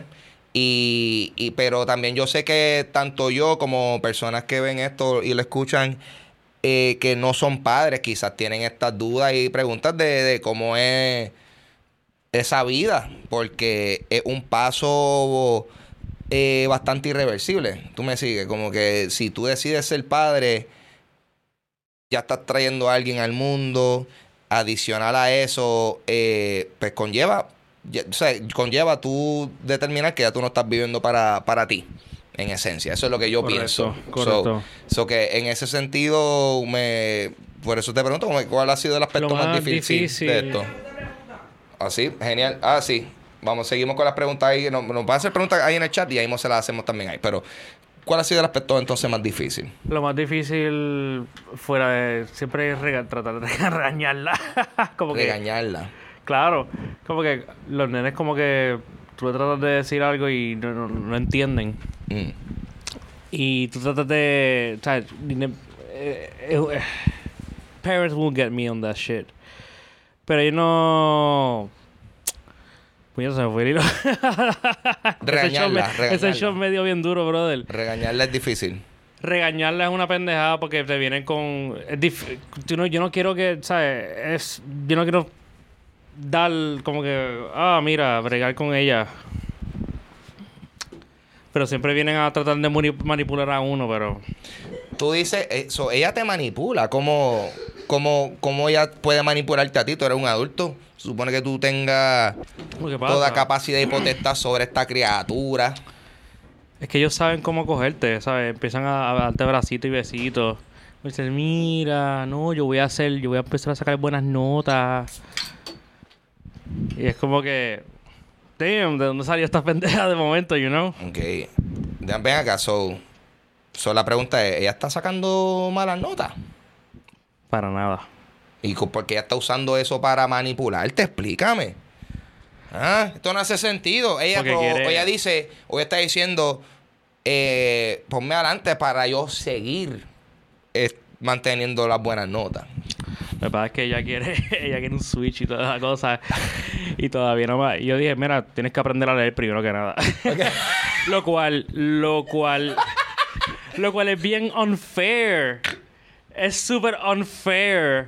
Y, y- pero también yo sé que tanto yo como personas que ven esto y lo escuchan, eh, que no son padres, quizás tienen estas dudas y preguntas de, de cómo es esa vida, porque es un paso eh, bastante irreversible. Tú me sigues, como que si tú decides ser padre, ya estás trayendo a alguien al mundo. Adicional a eso, eh, pues conlleva, ya- o sea, conlleva tú determinar que ya tú no estás viviendo para, para ti, en esencia. Eso es lo que yo Correcto, pienso. correcto. So, so que en ese sentido, me, por eso te pregunto, ¿cuál ha sido el aspecto más, más difícil, difícil. de esto? Así, genial. Ah, sí. Vamos, seguimos con las preguntas ahí. Nos, nos van a hacer preguntas ahí en el chat y ahí se las hacemos también ahí. Pero ¿Cuál ha sido el aspecto entonces más difícil? Lo más difícil fuera de siempre es rega- tratar de *laughs* regañarla. como que, Regañarla. claro, como que los nenes como que tú le tratas de decir algo y no, no- no entienden. Mm. Y tú tratas de... o sea, ne- eh, eh, parents will get me on that shit. Pero yo no... Pues se me fue el hilo. *laughs* ese, Regañarla, me- ese regañarla. shot me dio bien duro, brother. Regañarla es difícil. regañarla es una pendejada porque te vienen con no- yo no quiero que sabes es yo no quiero dar como que ah mira bregar con ella pero siempre vienen a tratar de mani- manipular a uno pero Tú dices, eso, ella te manipula. ¿Cómo, cómo, ¿Cómo ella puede manipularte a ti? Tú eres un adulto. Supone que tú tengas toda capacidad y potestad sobre esta criatura. es que ellos saben cómo cogerte sabes empiezan a, a darte bracitos y besitos me dicen mira no yo voy a hacer yo voy a empezar a sacar buenas notas y es como que damn de dónde salió esta *laughs* pendeja de momento you know Ok. Ven acá, so, so la pregunta es, ¿ella está sacando malas notas? Para nada. ¿Y por qué ella está usando eso para manipularte? Explícame. Ah, esto no hace sentido. Ella, ella dice, o ella está diciendo, eh, ponme adelante para yo seguir eh, manteniendo las buenas notas. Que pasa es que ella quiere, *laughs* ella quiere un Switch y toda esa cosa. Y todavía no. Y yo dije, mira, tienes que aprender a leer primero que nada. *laughs* lo cual, lo cual, lo cual es bien unfair. Es súper unfair.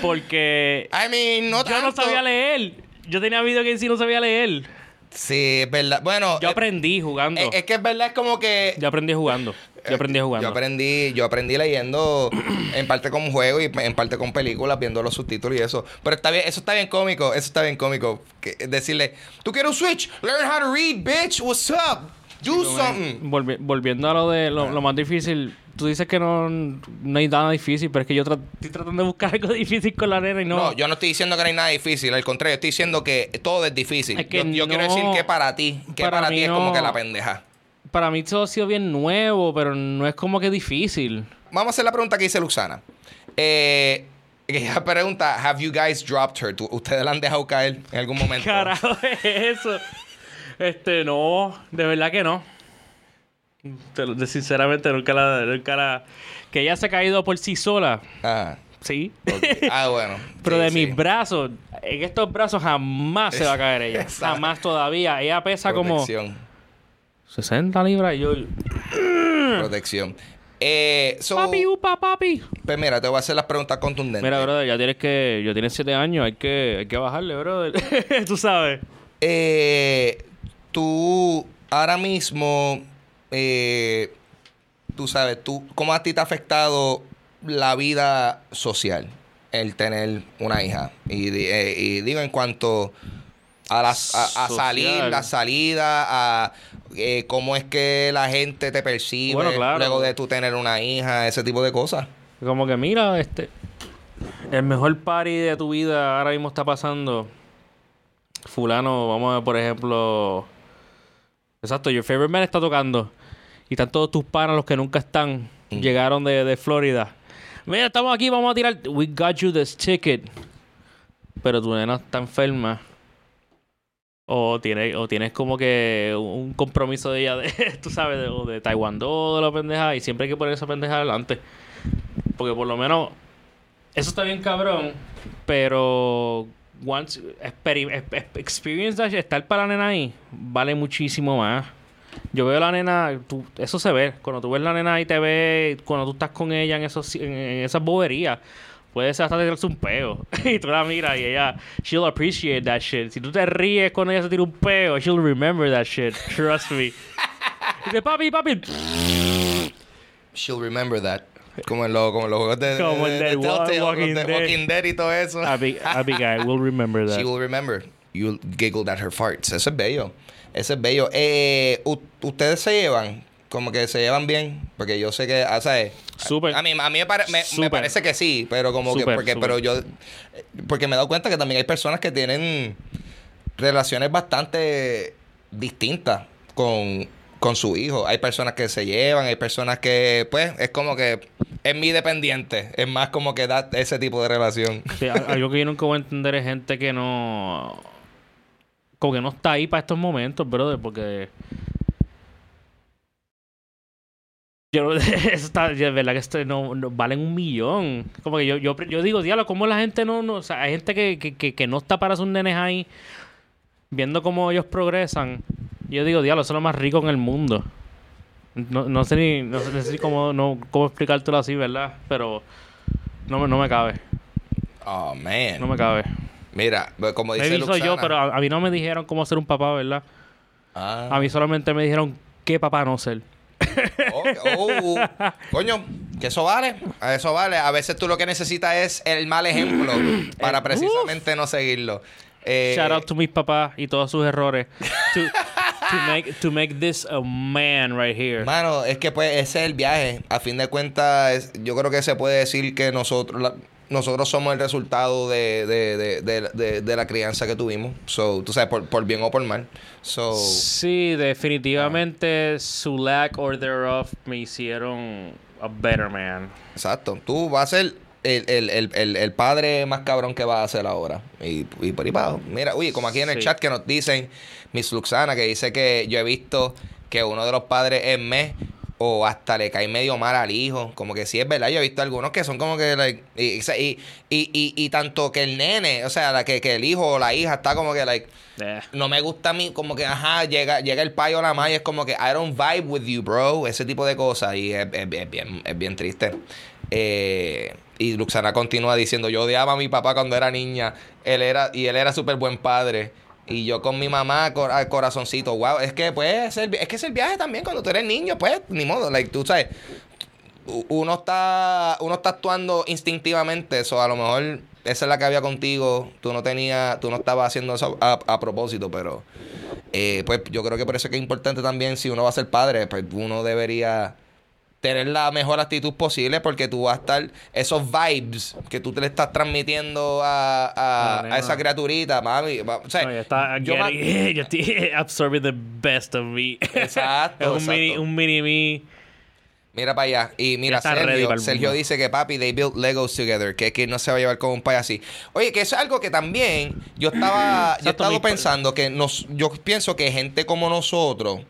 Porque I mean, no yo no sabía leer. Yo tenía video que sí no sabía leer. Sí, es verdad. Bueno, Yo eh, aprendí jugando. eh, es que es verdad, es como que Yo aprendí jugando. Yo aprendí jugando. Yo aprendí, yo aprendí leyendo *clears throat* en parte con juego y en parte con películas, viendo los subtítulos y eso. Pero está bien, eso está bien cómico, eso está bien cómico. Que- decirle, ¿tú quieres un Switch? Learn how to read, bitch. What's up? Do something. Volvi- volviendo a lo de lo, lo más difícil, tú dices que no, no hay nada difícil, pero es que yo tra- estoy tratando de buscar algo *laughs* difícil con la nena y no. No. yo no estoy diciendo que no hay nada difícil, al contrario, estoy diciendo que todo es difícil. Es que yo, yo quiero decir que para ti, que para ti es como que la pendeja. Para mí todo ha sido bien nuevo, pero no es como que difícil. Vamos a hacer la pregunta que dice Luxana. Eh, ella pregunta, ¿Have you guys dropped her? ¿Tú- ¿Ustedes la han dejado caer en algún momento? Carajo, es eso. Este, no, de verdad que no. Sinceramente, nunca la, nunca la. Que ella se ha caído por sí sola, Ah, sí. Ah, bueno. *laughs* Pero Sí, de sí. mis brazos, en estos brazos jamás se va a caer ella. *laughs* Exacto. Jamás todavía. Ella pesa como Protección. 60 libras y yo. Protección. Eh, so, Papi, upa, papi. pues mira, te voy a hacer las preguntas contundentes. Mira, brother, ya tienes que. Yo tienes 7 años, hay que, hay que bajarle, brother. *laughs* Tú sabes. Eh, tú ahora mismo, eh, tú sabes, tú, ¿cómo a ti te ha afectado la vida social el tener una hija? Y, eh, y digo en cuanto a, las, a, a Social. salir, la salida, a eh, cómo es que la gente te percibe Bueno, claro. luego de tú tener una hija, ese tipo de cosas. Como que mira, este. El mejor party de tu vida ahora mismo está pasando. Fulano, vamos a ver, por ejemplo. Exacto, Your Favorite Man está tocando. Y están todos tus panas, los que nunca están. Llegaron de, de Florida. Mira, estamos aquí, vamos a tirar. We got you this ticket. Pero tu nena está enferma. O tienes, o tienes como que un compromiso de ella, de, *laughs* tú sabes, de, o de Taekwondo, de la pendeja. Y siempre hay que poner esa pendeja adelante. Porque por lo menos eso está bien cabrón, pero once experi- ex- ex- experience estar para la nena ahí vale muchísimo más. Yo veo a la nena, tú- eso se ve, cuando tú ves la nena y te ve, cuando tú estás con ella en esos en, en esas boberías, puede ser hasta tirarse un peo. *laughs* y tú la miras y ella, she'll appreciate that shit. Si tú te ríes cuando ella se tira un peo, she'll remember that shit. *laughs* Trust me. Y dice, papi, papi. She'll remember that. Como en, lo- como en los juegos de, Como el de- de de Telltale, Walking de. Walking Dead y todo eso. Abi- Abigail will remember *laughs* that. She will remember. You giggled at her farts. Eso es bello. Eso es bello. Eh, ¿Ustedes se llevan? Como que se llevan bien. Porque yo sé que, ah, ¿sabes? Súper. A mí, a mí me, pare- me- parece que sí, pero como que, porque, pero yo, porque me he dado cuenta que también hay personas que tienen relaciones bastante distintas con, con su hijo. Hay personas que se llevan, hay personas que, pues, es como que es mi dependiente. Es más como que da ese tipo de relación. Sí, al- algo que yo nunca voy a entender es gente que no. Como que no está ahí para estos momentos, brother, porque. Yo, *laughs* está, de verdad que esto no, no- valen un millón. Como que yo, yo, yo digo, diablo, ¿cómo la gente no, no. O sea, hay gente que, que, que, que no está para sus nenes ahí viendo cómo ellos progresan. Yo digo, diablo, eso es lo más rico en el mundo. No, no sé ni, no sé ni cómo, no, cómo explicártelo así, ¿verdad? Pero no, no me cabe. Oh, man. No me cabe. Mira, pues, como dice soy yo, Luxana- pero a, a mí no me dijeron cómo ser un papá, ¿verdad? Ah. A mí solamente me dijeron qué papá no ser. *laughs* Oh, oh, coño, que eso vale. Eso vale. A veces tú lo que necesitas es el mal ejemplo *clears throat* para precisamente no seguirlo. Eh, Shout out to mis papás y todos sus errores. To, to make, to make this a man right here. Mano, es que pues ese es el viaje. A fin de cuentas, yo creo que se puede decir que nosotros la- nosotros somos el resultado de, de, de, de, la crianza que tuvimos. So, tú sabes, por, por bien o por mal. So, Sí, definitivamente su lack or thereof me hicieron a better man. exacto. Tú vas a ser el, el, el, el, el padre más cabrón que vas a ser ahora. Y, y por ahí va. Mira, uy, como aquí en el Sí. chat que nos dicen, Miss Luxana, que dice que yo he visto que uno de los padres es mes o hasta le cae medio mal al hijo. Como que sí es verdad. Yo he visto algunos que son como que... like, y, y, y, y, tanto que el nene, o sea, la que, que el hijo o la hija está como que... like Eh, no me gusta a mí, como que, ajá, llega, llega el payo o la maya, es como que I don't vibe with you, bro. Ese tipo de cosas. Y es, es- es bien, es bien triste. Eh, y Luxana continúa diciendo, yo odiaba a mi papá cuando era niña. Él era, y él era súper buen padre. Y yo con mi mamá, cor- corazoncito, wow. Es que, pues, es, el es que es el viaje también. Cuando tú eres niño, pues, ni modo. Like, tú sabes, uno está uno está actuando instintivamente eso a lo mejor esa es la que había contigo tú no tenías tú no estabas haciendo eso a, a propósito pero eh, pues yo creo que por eso es que es importante también si uno va a ser padre pues uno debería tener la mejor actitud posible porque tú vas a estar esos vibes que tú te le estás transmitiendo a, a, No, a esa criaturita mami o sea, no, ya está yo ma- *laughs* yo estoy absorbing the best of me. Exacto, *laughs* es un mini, un mini me. Mira para allá. Y mira, Sergio, Sergio dice que papi, they built Legos together. Que, que no se va a llevar con un país así. Oye, que eso es algo que también yo estaba, *coughs* yo mi- pensando que nos, yo pienso que gente como nosotros,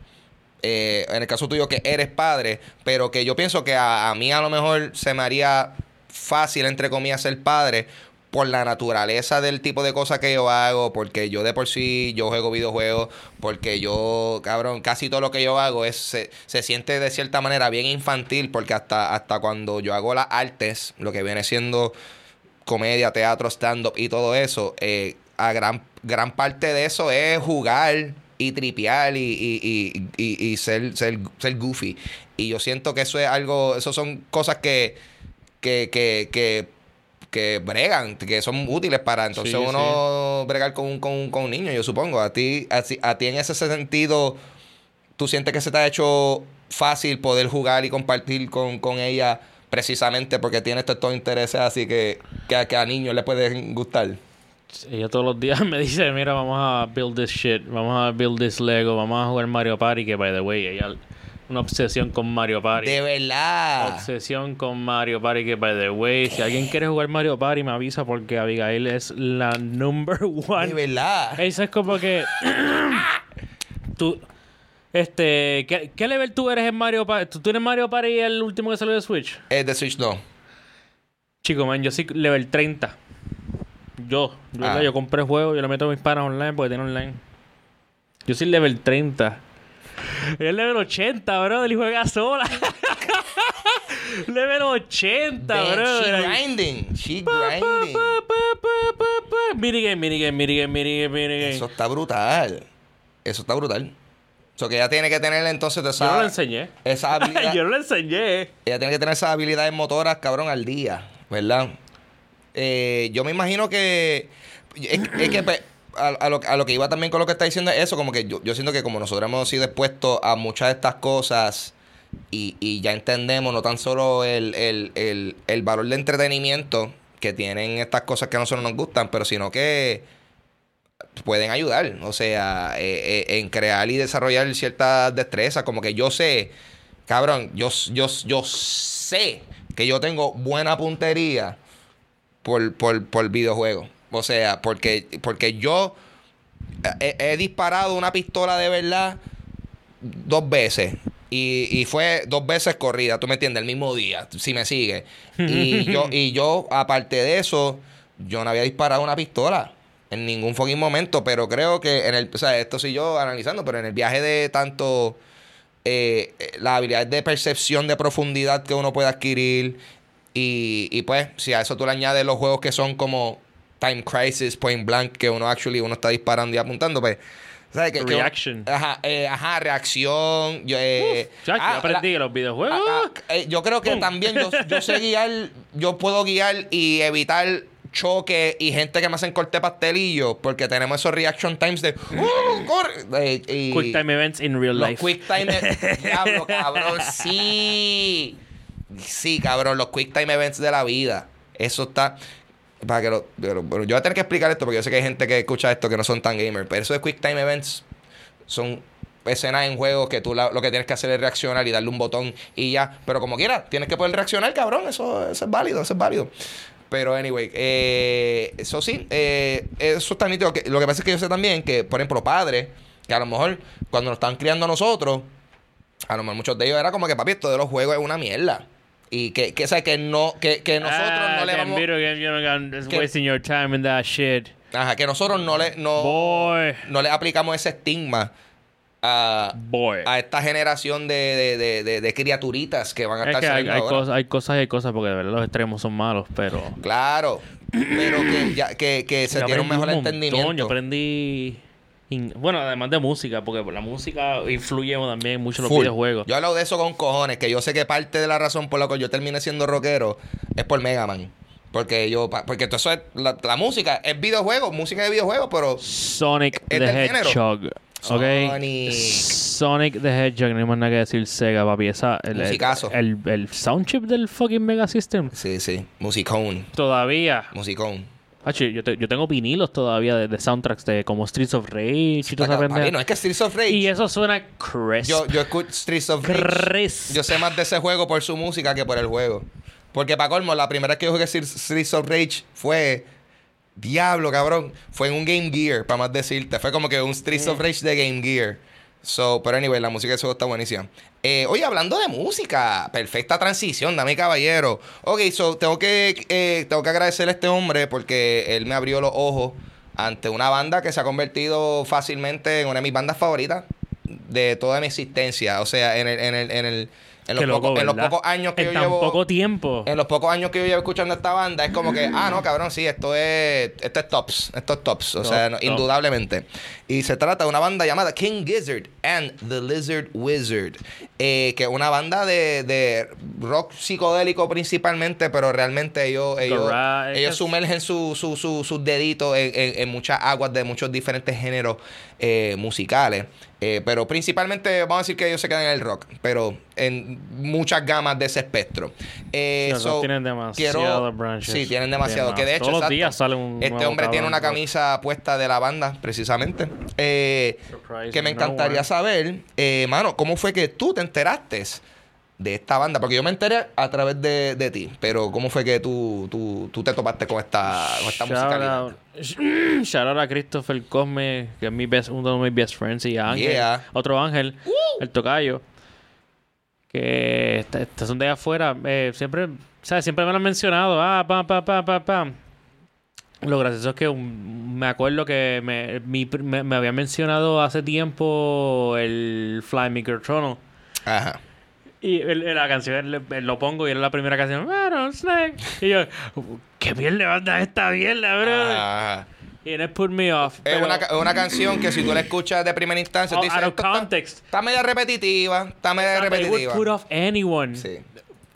eh, en el caso tuyo que eres padre, pero que yo pienso que a, mí a lo mejor se me haría fácil, entre comillas, ser padre por la naturaleza del tipo de cosas que yo hago, porque yo de por sí, yo juego videojuegos, porque yo, cabrón, casi todo lo que yo hago es, se, se siente de cierta manera bien infantil, porque hasta, hasta cuando yo hago las artes, lo que viene siendo comedia, teatro, stand-up y todo eso, eh, a gran, gran parte de eso es jugar y tripear y, y, y, y- y ser, ser, ser goofy. Y yo siento que eso es algo, eso son cosas que, que, que, que, que bregan, que son útiles para entonces Sí, uno bregar con un, con, con un niño, yo supongo. A ti, a, ti- a ti en ese sentido, tú sientes que se te ha hecho fácil poder jugar y compartir con, con ella precisamente porque todos estos intereses así que, que, a- que a niños le pueden gustar. Ella todos los días *laughs* me dice, mira, vamos a build this shit, vamos a build this Lego, vamos a jugar Mario Party, que by the way, ella una obsesión con Mario Party. De verdad. Obsesión con Mario Party, que by the way, si alguien quiere jugar Mario Party, me avisa porque Abigail es la number *laughs* De one. verdad. Eso es como que. *coughs* tú. Este. ¿qué, qué level tú eres en Mario Party? ¿Tú, eres Mario Party el último que salió de Switch? Es de Switch no. Chico, man, yo soy level 30. Yo. Yo, Ah. yo compré el juego, yo le meto a mis panas online porque tiene online. Yo soy level 30. Ella es level 80, bro. Y juega sola. *laughs* level 80, Damn, bro. she grinding. She grinding. Minigame, minigame, minigame, minigame, minigame. Eso está brutal. Eso está brutal. Eso que ella tiene que tener entonces de Yo no lo esa, enseñé. esa *laughs* habilidad. yo no lo enseñé. Ella tiene que tener esas habilidades motoras, cabrón, al día, ¿verdad? Eh, yo me imagino que. Es, que pues, a, lo, que iba también con lo que está diciendo es eso, como que yo, yo siento que como nosotros hemos sido expuestos a muchas de estas cosas y, ya entendemos no tan solo el valor de entretenimiento que tienen estas cosas que a nosotros nos gustan, pero sino que pueden ayudar. O sea, eh, eh, en crear y desarrollar ciertas destrezas. Como que yo sé, cabrón, yo, yo, yo sé que yo tengo buena puntería por, por, por videojuegos. O sea, porque, porque yo he, he disparado una pistola de verdad dos veces. Y, y fue dos veces corrida, tú me entiendes, el mismo día, si me sigue. Y yo, *laughs* y yo, aparte de eso, yo no había disparado una pistola en ningún fucking momento, pero creo que en el, o sea, esto sí yo analizando, pero en el viaje de tanto eh, eh, la habilidad de percepción de profundidad que uno puede adquirir y, y pues si a eso tú le añades los juegos que son como Time Crisis, Point Blank, que uno actually uno está disparando y apuntando, pues ¿sabes? Que, que- Reaction. ajá, eh, ajá, reacción. Yo, eh, ah, yo aprendí la- los videojuegos. Ah, ah, eh, yo creo que también yo, yo sé guiar, yo puedo guiar y evitar choque y gente que me hacen corte pastelillo porque tenemos esos reaction times de "Uh, corre", eh, y Quick time events in real los life. quick time *laughs* diablo cabrón sí sí cabrón los quick time events de la vida eso está para que lo, yo voy a tener que explicar esto porque yo sé que hay gente que escucha esto que no son tan gamer pero eso de quick time events son escenas en juegos que tú lo que tienes que hacer es reaccionar y darle un botón y ya. Pero como quieras, tienes que poder reaccionar, cabrón. Eso, es válido, eso es válido. Pero anyway, eh, eso sí, eh, eso está nítido. Lo que pasa es que yo sé también que, por ejemplo, padres, que a lo mejor cuando nos estaban criando a nosotros, a lo mejor muchos de ellos era como que, papi, esto de los juegos es una mierda. Y que, que, que no, que, que nosotros ah, no le damn vamos. video you're gonna- it's que- wasting your time in that shit. Ajá, que nosotros no le, no, Boy. no le aplicamos ese estigma a, Boy. a esta generación de, de, de, de- criaturitas que van a Es estar que hay, saliendo hay ahora. cosas, hay cosas y hay cosas porque de verdad los extremos son malos, pero. Claro, pero que, ya, que, que se tiene un mejor montón, entendimiento. Yo aprendí. In- bueno, además de música, porque la música influye también mucho en los Full. videojuegos. Yo hablo de eso con cojones, que yo sé que parte de la razón por la cual yo terminé siendo rockero es por Mega Man. Porque yo, porque todo eso es, la, la música es videojuego, música de videojuego, pero Sonic Es the género. Hedgehog. ¿Ok? Sonic. Sonic the Hedgehog, no hay más nada que decir Sega, papi. Esa, el, el, el sound chip del fucking Mega System. sí, sí, musicón, Todavía. musicón. Yo, te- yo tengo vinilos todavía de, de soundtracks de como Streets of Rage y Papi, pendeja. no es que Streets of Rage. Y eso suena crisp. Yo, yo escucho Streets of Rage. Crisp. Yo sé más de ese juego por su música que por el juego. Porque para colmo, la primera vez que yo jugué Streets of Rage fue. Diablo, cabrón. Fue en un Game Gear, para más decirte. Fue como que un Streets of Rage de Game Gear. So, pero anyway, la música de ese juego está buenísima. Eh, oye, hablando de música, perfecta transición, dame caballero. Ok, so tengo que, eh, tengo que agradecerle a este hombre porque él me abrió los ojos ante una banda que se ha convertido fácilmente en una de mis bandas favoritas de toda mi existencia. O sea, en el, en el, en el, en los, loco, pocos, en los ¿verdad? pocos años que en yo tan llevo. poco tiempo. En los pocos años que yo llevo escuchando esta banda, es como que, *clears throat* ah, no, cabrón, sí, esto es, esto es tops, esto es tops, o Top, sea, no, top. indudablemente. Y se trata de una banda llamada King Gizzard and the Lizard Wizard, eh, que es una banda de, de rock psicodélico principalmente, pero realmente ellos, ellos, ellos sumergen su- su- su- sus deditos en, en- en muchas aguas de muchos diferentes géneros eh, musicales. Eh, pero principalmente vamos a decir que ellos se quedan en el rock, pero en muchas gamas de ese espectro. Eh, Sí, so, tienen demasiados branches. Sí, tienen demasiado. Que de hecho, Todos los días sale un Este hombre tiene una camisa puesta de la banda, precisamente. Eh, que me encantaría saber, eh, mano, ¿cómo fue que tú te enteraste de esta banda? Porque yo me enteré a través de, de ti, pero ¿cómo fue que tú, tú, tú te topaste con esta, con esta Shout musicalidad? out, *clears throat* shout out a Christopher Cosme, que es mi best, uno de mis best friends, y a Ángel, Yeah. otro Ángel, el tocayo, que esta- estas son de afuera. eh, siempre, ¿sabes? Siempre me lo han mencionado. Ah, pam, pam, pam, pam, pam. Lo gracioso es que me acuerdo que me, mi me, me había mencionado hace tiempo el Fly Microtrono. Ajá. Y el- el- la canción le- le- lo pongo y era la primera canción. Rattlesnake. Y yo, ¿qué mierda de banda es esta mierda, bro? Ajá. Y it put me off. Es pero- una, es una canción que si tú la escuchas de primera instancia, Out- dices, out of "Esto está- context. Está, media repetitiva, está media But it would repetitiva. put off anyone. Sí.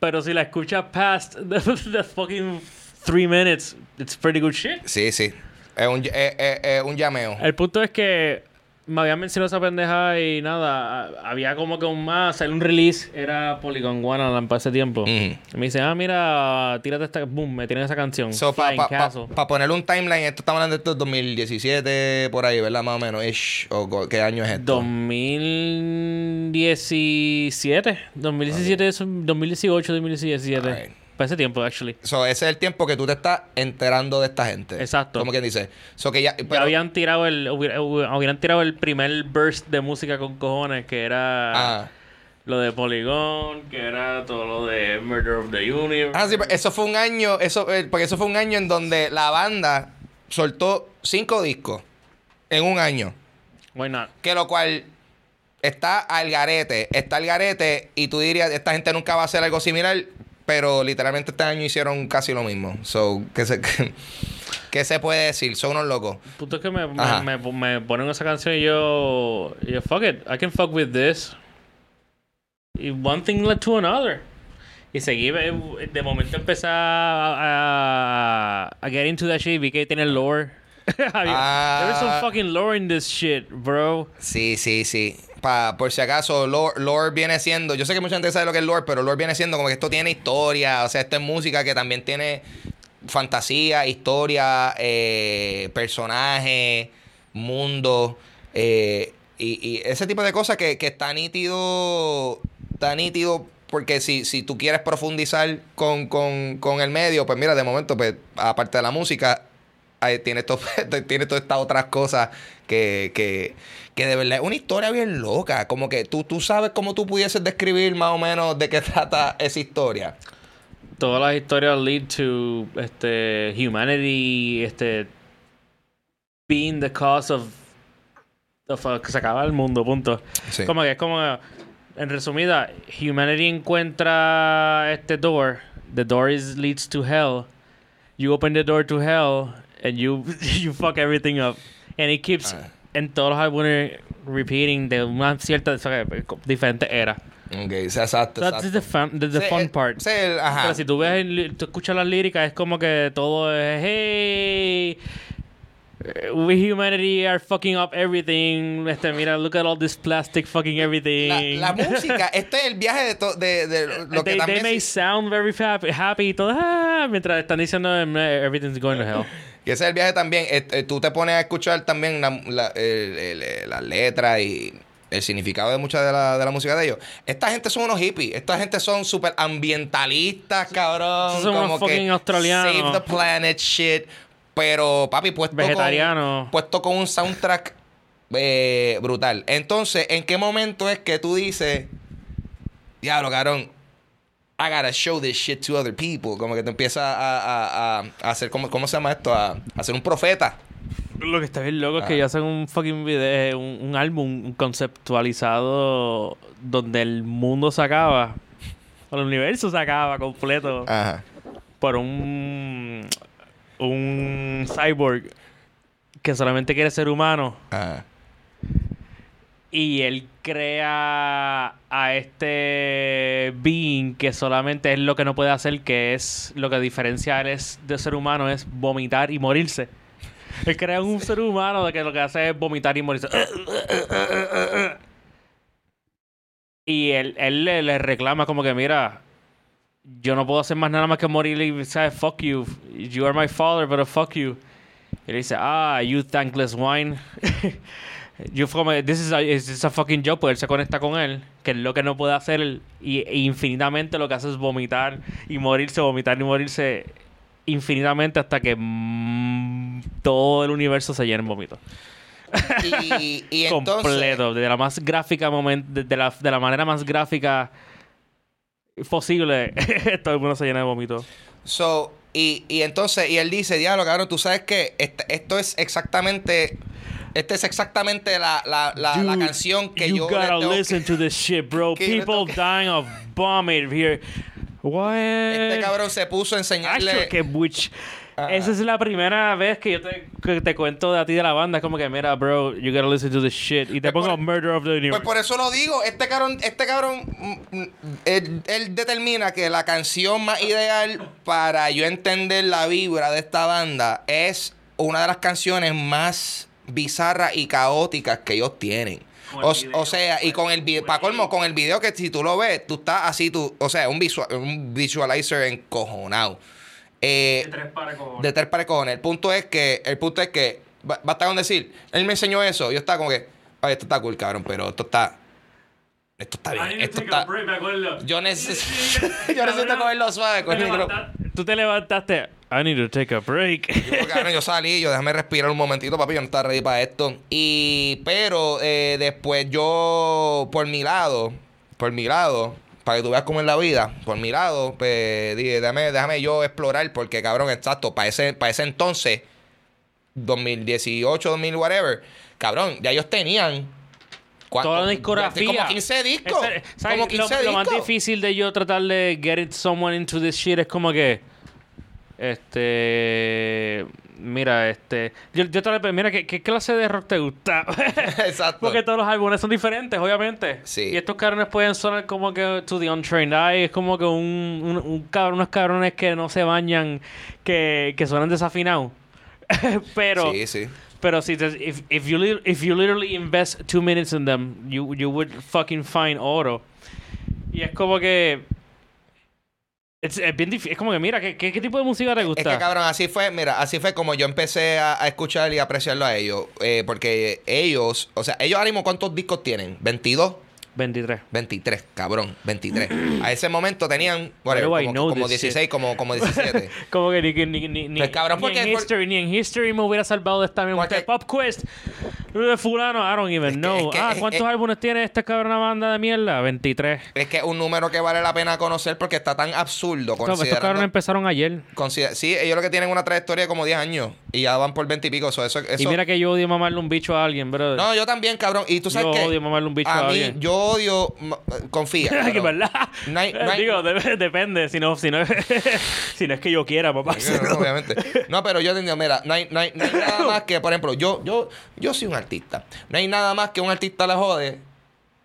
Pero si la escuchas past *laughs* the, the fucking three minutes, it's pretty good shit. Sí, sí. Es un, es- es- es un llameo. El punto es que me habían mencionado esa pendeja y nada, había como que un más, un release, era Polygon Wonderland para ese tiempo. Me dice, ah, mira, tírate esta, boom, me tiran esa canción. So, para Flying Castle. poner un timeline, esto estamos hablando de esto 2017, por ahí, ¿verdad? Más o menos. ish, o ¿Qué año es esto? 2017, 2017, eso, 2018, 2017. Para ese tiempo, actually. So, ese es el tiempo que tú te estás enterando de esta gente. Exacto. Como quien dice. So, que ya, Ya pero- habían tirado el hubiera- hubiera- hubieran tirado el primer burst de música con cojones que era Ah. lo de Polygon, que era todo lo de Murder of the Universe. Ah, sí, pero eso fue un año, eso, eh, porque eso fue un año en donde la banda soltó cinco discos en un año. Why not? Que lo cual está al garete, está al garete y tú dirías, esta gente nunca va a hacer algo similar, pero literalmente este año hicieron casi lo mismo. So, ¿qué se, *laughs* qué se puede decir? Son unos locos. El punto es que me, me, me- me ponen esa canción y yo, yo, fuck it, I can fuck with this. Y one thing led to another. Y seguí, eh, de momento empecé a, a, a get into that shit y vi que tiene lore. *laughs* Ah. There is some fucking lore in this shit, bro. Sí, sí, sí. Pa, por si acaso, lore, lore viene siendo. Yo sé que mucha gente sabe lo que es lore, pero lore viene siendo como que esto tiene historia. O sea, esto es música que también tiene fantasía, historia, eh, personaje, mundo. eh, y, y ese tipo de cosas que, que está nítido. Está nítido. Porque si, si tú quieres profundizar con, con, con el medio, pues mira, de momento, pues, aparte de la música, tiene, to- *laughs* tiene todas estas otras cosas que, que, que de verdad es una historia bien loca. Como que tú, tú sabes cómo tú pudieses describir más o menos de qué *laughs* trata esa historia. Todas las historias lead to este humanity, este being the cause of, of uh, que se acaba el mundo, punto. Sí. Como que es como en resumida, humanity encuentra este door, the door is leads to hell. You open the door to hell and you *laughs* you fuck everything up. And it keeps Ah. en todos los álbumes repeating de una cierta diferente era. Ok, exacto. That's exacto. the fun, the, the Sí, fun eh, part. sí, ajá. Pero si tú ves, tú escuchas las líricas, es como que todo es, hey, eh, we humanity are fucking up everything. Este, mira, look at all this plastic fucking everything. La, la *laughs* música, este es el viaje de, to- de, de lo que they, they también... may sound very happy, happy y todo, ah, mientras están diciendo everything's going to hell. *laughs* Y ese es el viaje también. eh, eh, tú te pones a escuchar también la, la- el- las letras y el significado de mucha de la, de la música de ellos. Esta gente son unos hippies. Esta gente son súper ambientalistas, cabrón. Son unos como que fucking australianos. Save the planet shit. Pero, papi, puesto Vegetarianos. con, puesto con un soundtrack eh, brutal. Entonces, ¿en qué momento es que tú dices, diablo, cabrón, I gotta show this shit to other people? Como que te empieza a, a- a- hacer, ¿cómo, ¿cómo se llama esto? A, a ser un profeta. Lo que está bien loco es Ah. que ellos hacen un fucking video, un, un álbum conceptualizado donde el mundo se acaba, o el universo se acaba completo Ajá. por un un cyborg que solamente quiere ser humano Ajá. Y él crea a este being que solamente es lo que no puede hacer, que es lo que diferencia a él es de ser humano es vomitar y morirse. Él crea un ser humano de que lo que hace es vomitar y morirse. Y él, él le, le reclama como que, mira, yo no puedo hacer más nada más que morir y ¿sabes? fuck you. You are my father, pero fuck you. Y él dice, ah, you thankless wine. *laughs* Yo fue como, this is a, is this a fucking job, pues él se conecta con él, que es lo que no puede hacer, y, e infinitamente lo que hace es vomitar y morirse, vomitar y morirse infinitamente hasta que mm, todo el universo se llena en vómito. Y, y *laughs* entonces. Completo, de la más gráfica moment, de, de la, de la manera más gráfica posible, *laughs* todo el mundo se llena de vómito. So, y, y entonces, y él dice, diablo, cabrón, tú sabes que este- esto es exactamente. Esta es exactamente la, la, la, canción que you yo. le gotta tengo que- listen to this shit, bro. *laughs* People dying of vomit here. What? Este cabrón se puso a enseñarle. Que Ajá. Esa es la primera vez que yo te, que te cuento de a ti de la banda. Es como que, mira, bro, you gotta listen to this shit. Y te Pues pongo por- Murder of the Pues Universe. por eso lo digo, este cabrón, este cabrón, mm, él, él determina que la canción más ideal para yo entender la vibra de esta banda es una de las canciones más bizarras y caóticas que ellos tienen. O, video, o sea, y con el video, para colmo, con el video que si tú lo ves, tú estás así, tú, o sea, un, visual, un visualizer encojonado. Eh, tres para cojones. de tres pares de cojones. El punto es que, el punto es que, ba- basta con decir, él me enseñó eso, yo estaba como que, oye, esto está cool, cabrón, pero esto está, esto está bien, esto está, yo necesito, *laughs* yo necesito cogerlo suave con el micrófono. Tú te levantaste. I need to take a break. Yo, salí, yo déjame respirar un momentito, papi, yo no estaba ready para esto. Y, pero eh, después yo, por mi lado, por mi lado, para que tú veas cómo es la vida, por mi lado, pues dije, déjame, déjame yo explorar, porque cabrón, exacto, para ese, para ese entonces, 2018, 2000, whatever, cabrón, ya ellos tenían. ¿cuánto? Toda la discografía. Como 15 discos. Ese- ¿sabes? Como 15 lo, lo más difícil de yo tratar de get it someone into this shit es como que. Este. Mira, este. Yo, yo tal vez- Mira, ¿qué, ¿qué clase de rock te gusta? *laughs* *laughs* Exacto. Porque todos los álbumes son diferentes, obviamente. Sí. Y estos cabrones pueden sonar como que to the untrained eye. Es como que un, un, un cabrón, unos cabrones que no se bañan, que, que suenan desafinados. *laughs* Pero. Sí, sí. Pero si te- if, if you if you literally invest two minutes in them, you, you would fucking find oro. Y es como que es, es bien difícil. Es como que mira, ¿qué, qué, tipo de música te gusta? Es que cabrón, así fue, mira, así fue como yo empecé a, escuchar y apreciarlo a ellos. eh, porque ellos, o sea, ellos ahora ¿cuántos discos tienen? ¿22? 23. 23, cabrón, 23. a ese momento tenían, whatever, como, como this 16, shit? como, como 17. Como que ni, ni, ni, ni, Pues, cabrón, ni porque en por- history, ni en history me hubiera salvado de esta misma. Porque- Pop Quest de fulano, I don't even Es que- know. es que- ah, ¿cuántos es- álbumes tiene esta cabrona banda de mierda? 23. es que es un número que vale la pena conocer porque está tan absurdo. Estos estos Considerando, cabrones empezaron ayer. consider- sí, ellos lo que tienen una trayectoria de como 10 años y ya van por 20 y pico. so, eso, eso, Y mira que yo odio mamarle un bicho a alguien, bro. No, yo también, cabrón. Y tú sabes Yo que odio mamarle un bicho a a mí, alguien. yo odio, confía. *laughs* que cabrón. verdad. No hay- no hay- Digo, de- depende. Si no, si no, *laughs* si no es que yo quiera, papá. No, obviamente. No, pero yo entiendo, mira, no hay, no hay- nada *laughs* más que, por ejemplo, yo, yo, yo soy un artista. No hay nada más que un artista le jode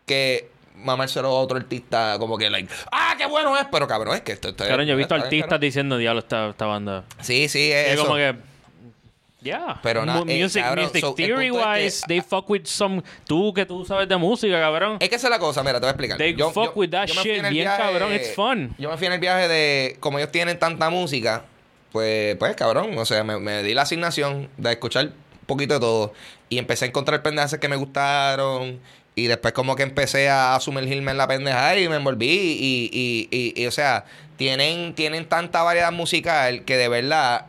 que mamárselo a otro artista como que, like, ah, qué bueno es, pero cabrón, es que esto, esto Cabrón, yo he visto artistas cabrón. diciendo, diablo, esta, esta banda. Sí, sí, Y es eso. como que. Yeah. Pero na- Mu- eh, music, cabrón, music so, theory punto es que- wise, they fuck with some. Tú que tú sabes de música, cabrón. Es que esa es la cosa, mira, te voy a explicar. They fuck with that shit bien cabrón, it's fun. Yo me fui en el viaje de, como ellos tienen tanta música, pues, pues cabrón, o sea, me, me di la asignación de escuchar un poquito de todo y empecé a encontrar pendejas que me gustaron y después como que empecé a sumergirme en la pendeja y me envolví y, y, y, y, o sea, tienen, tienen tanta variedad musical que de verdad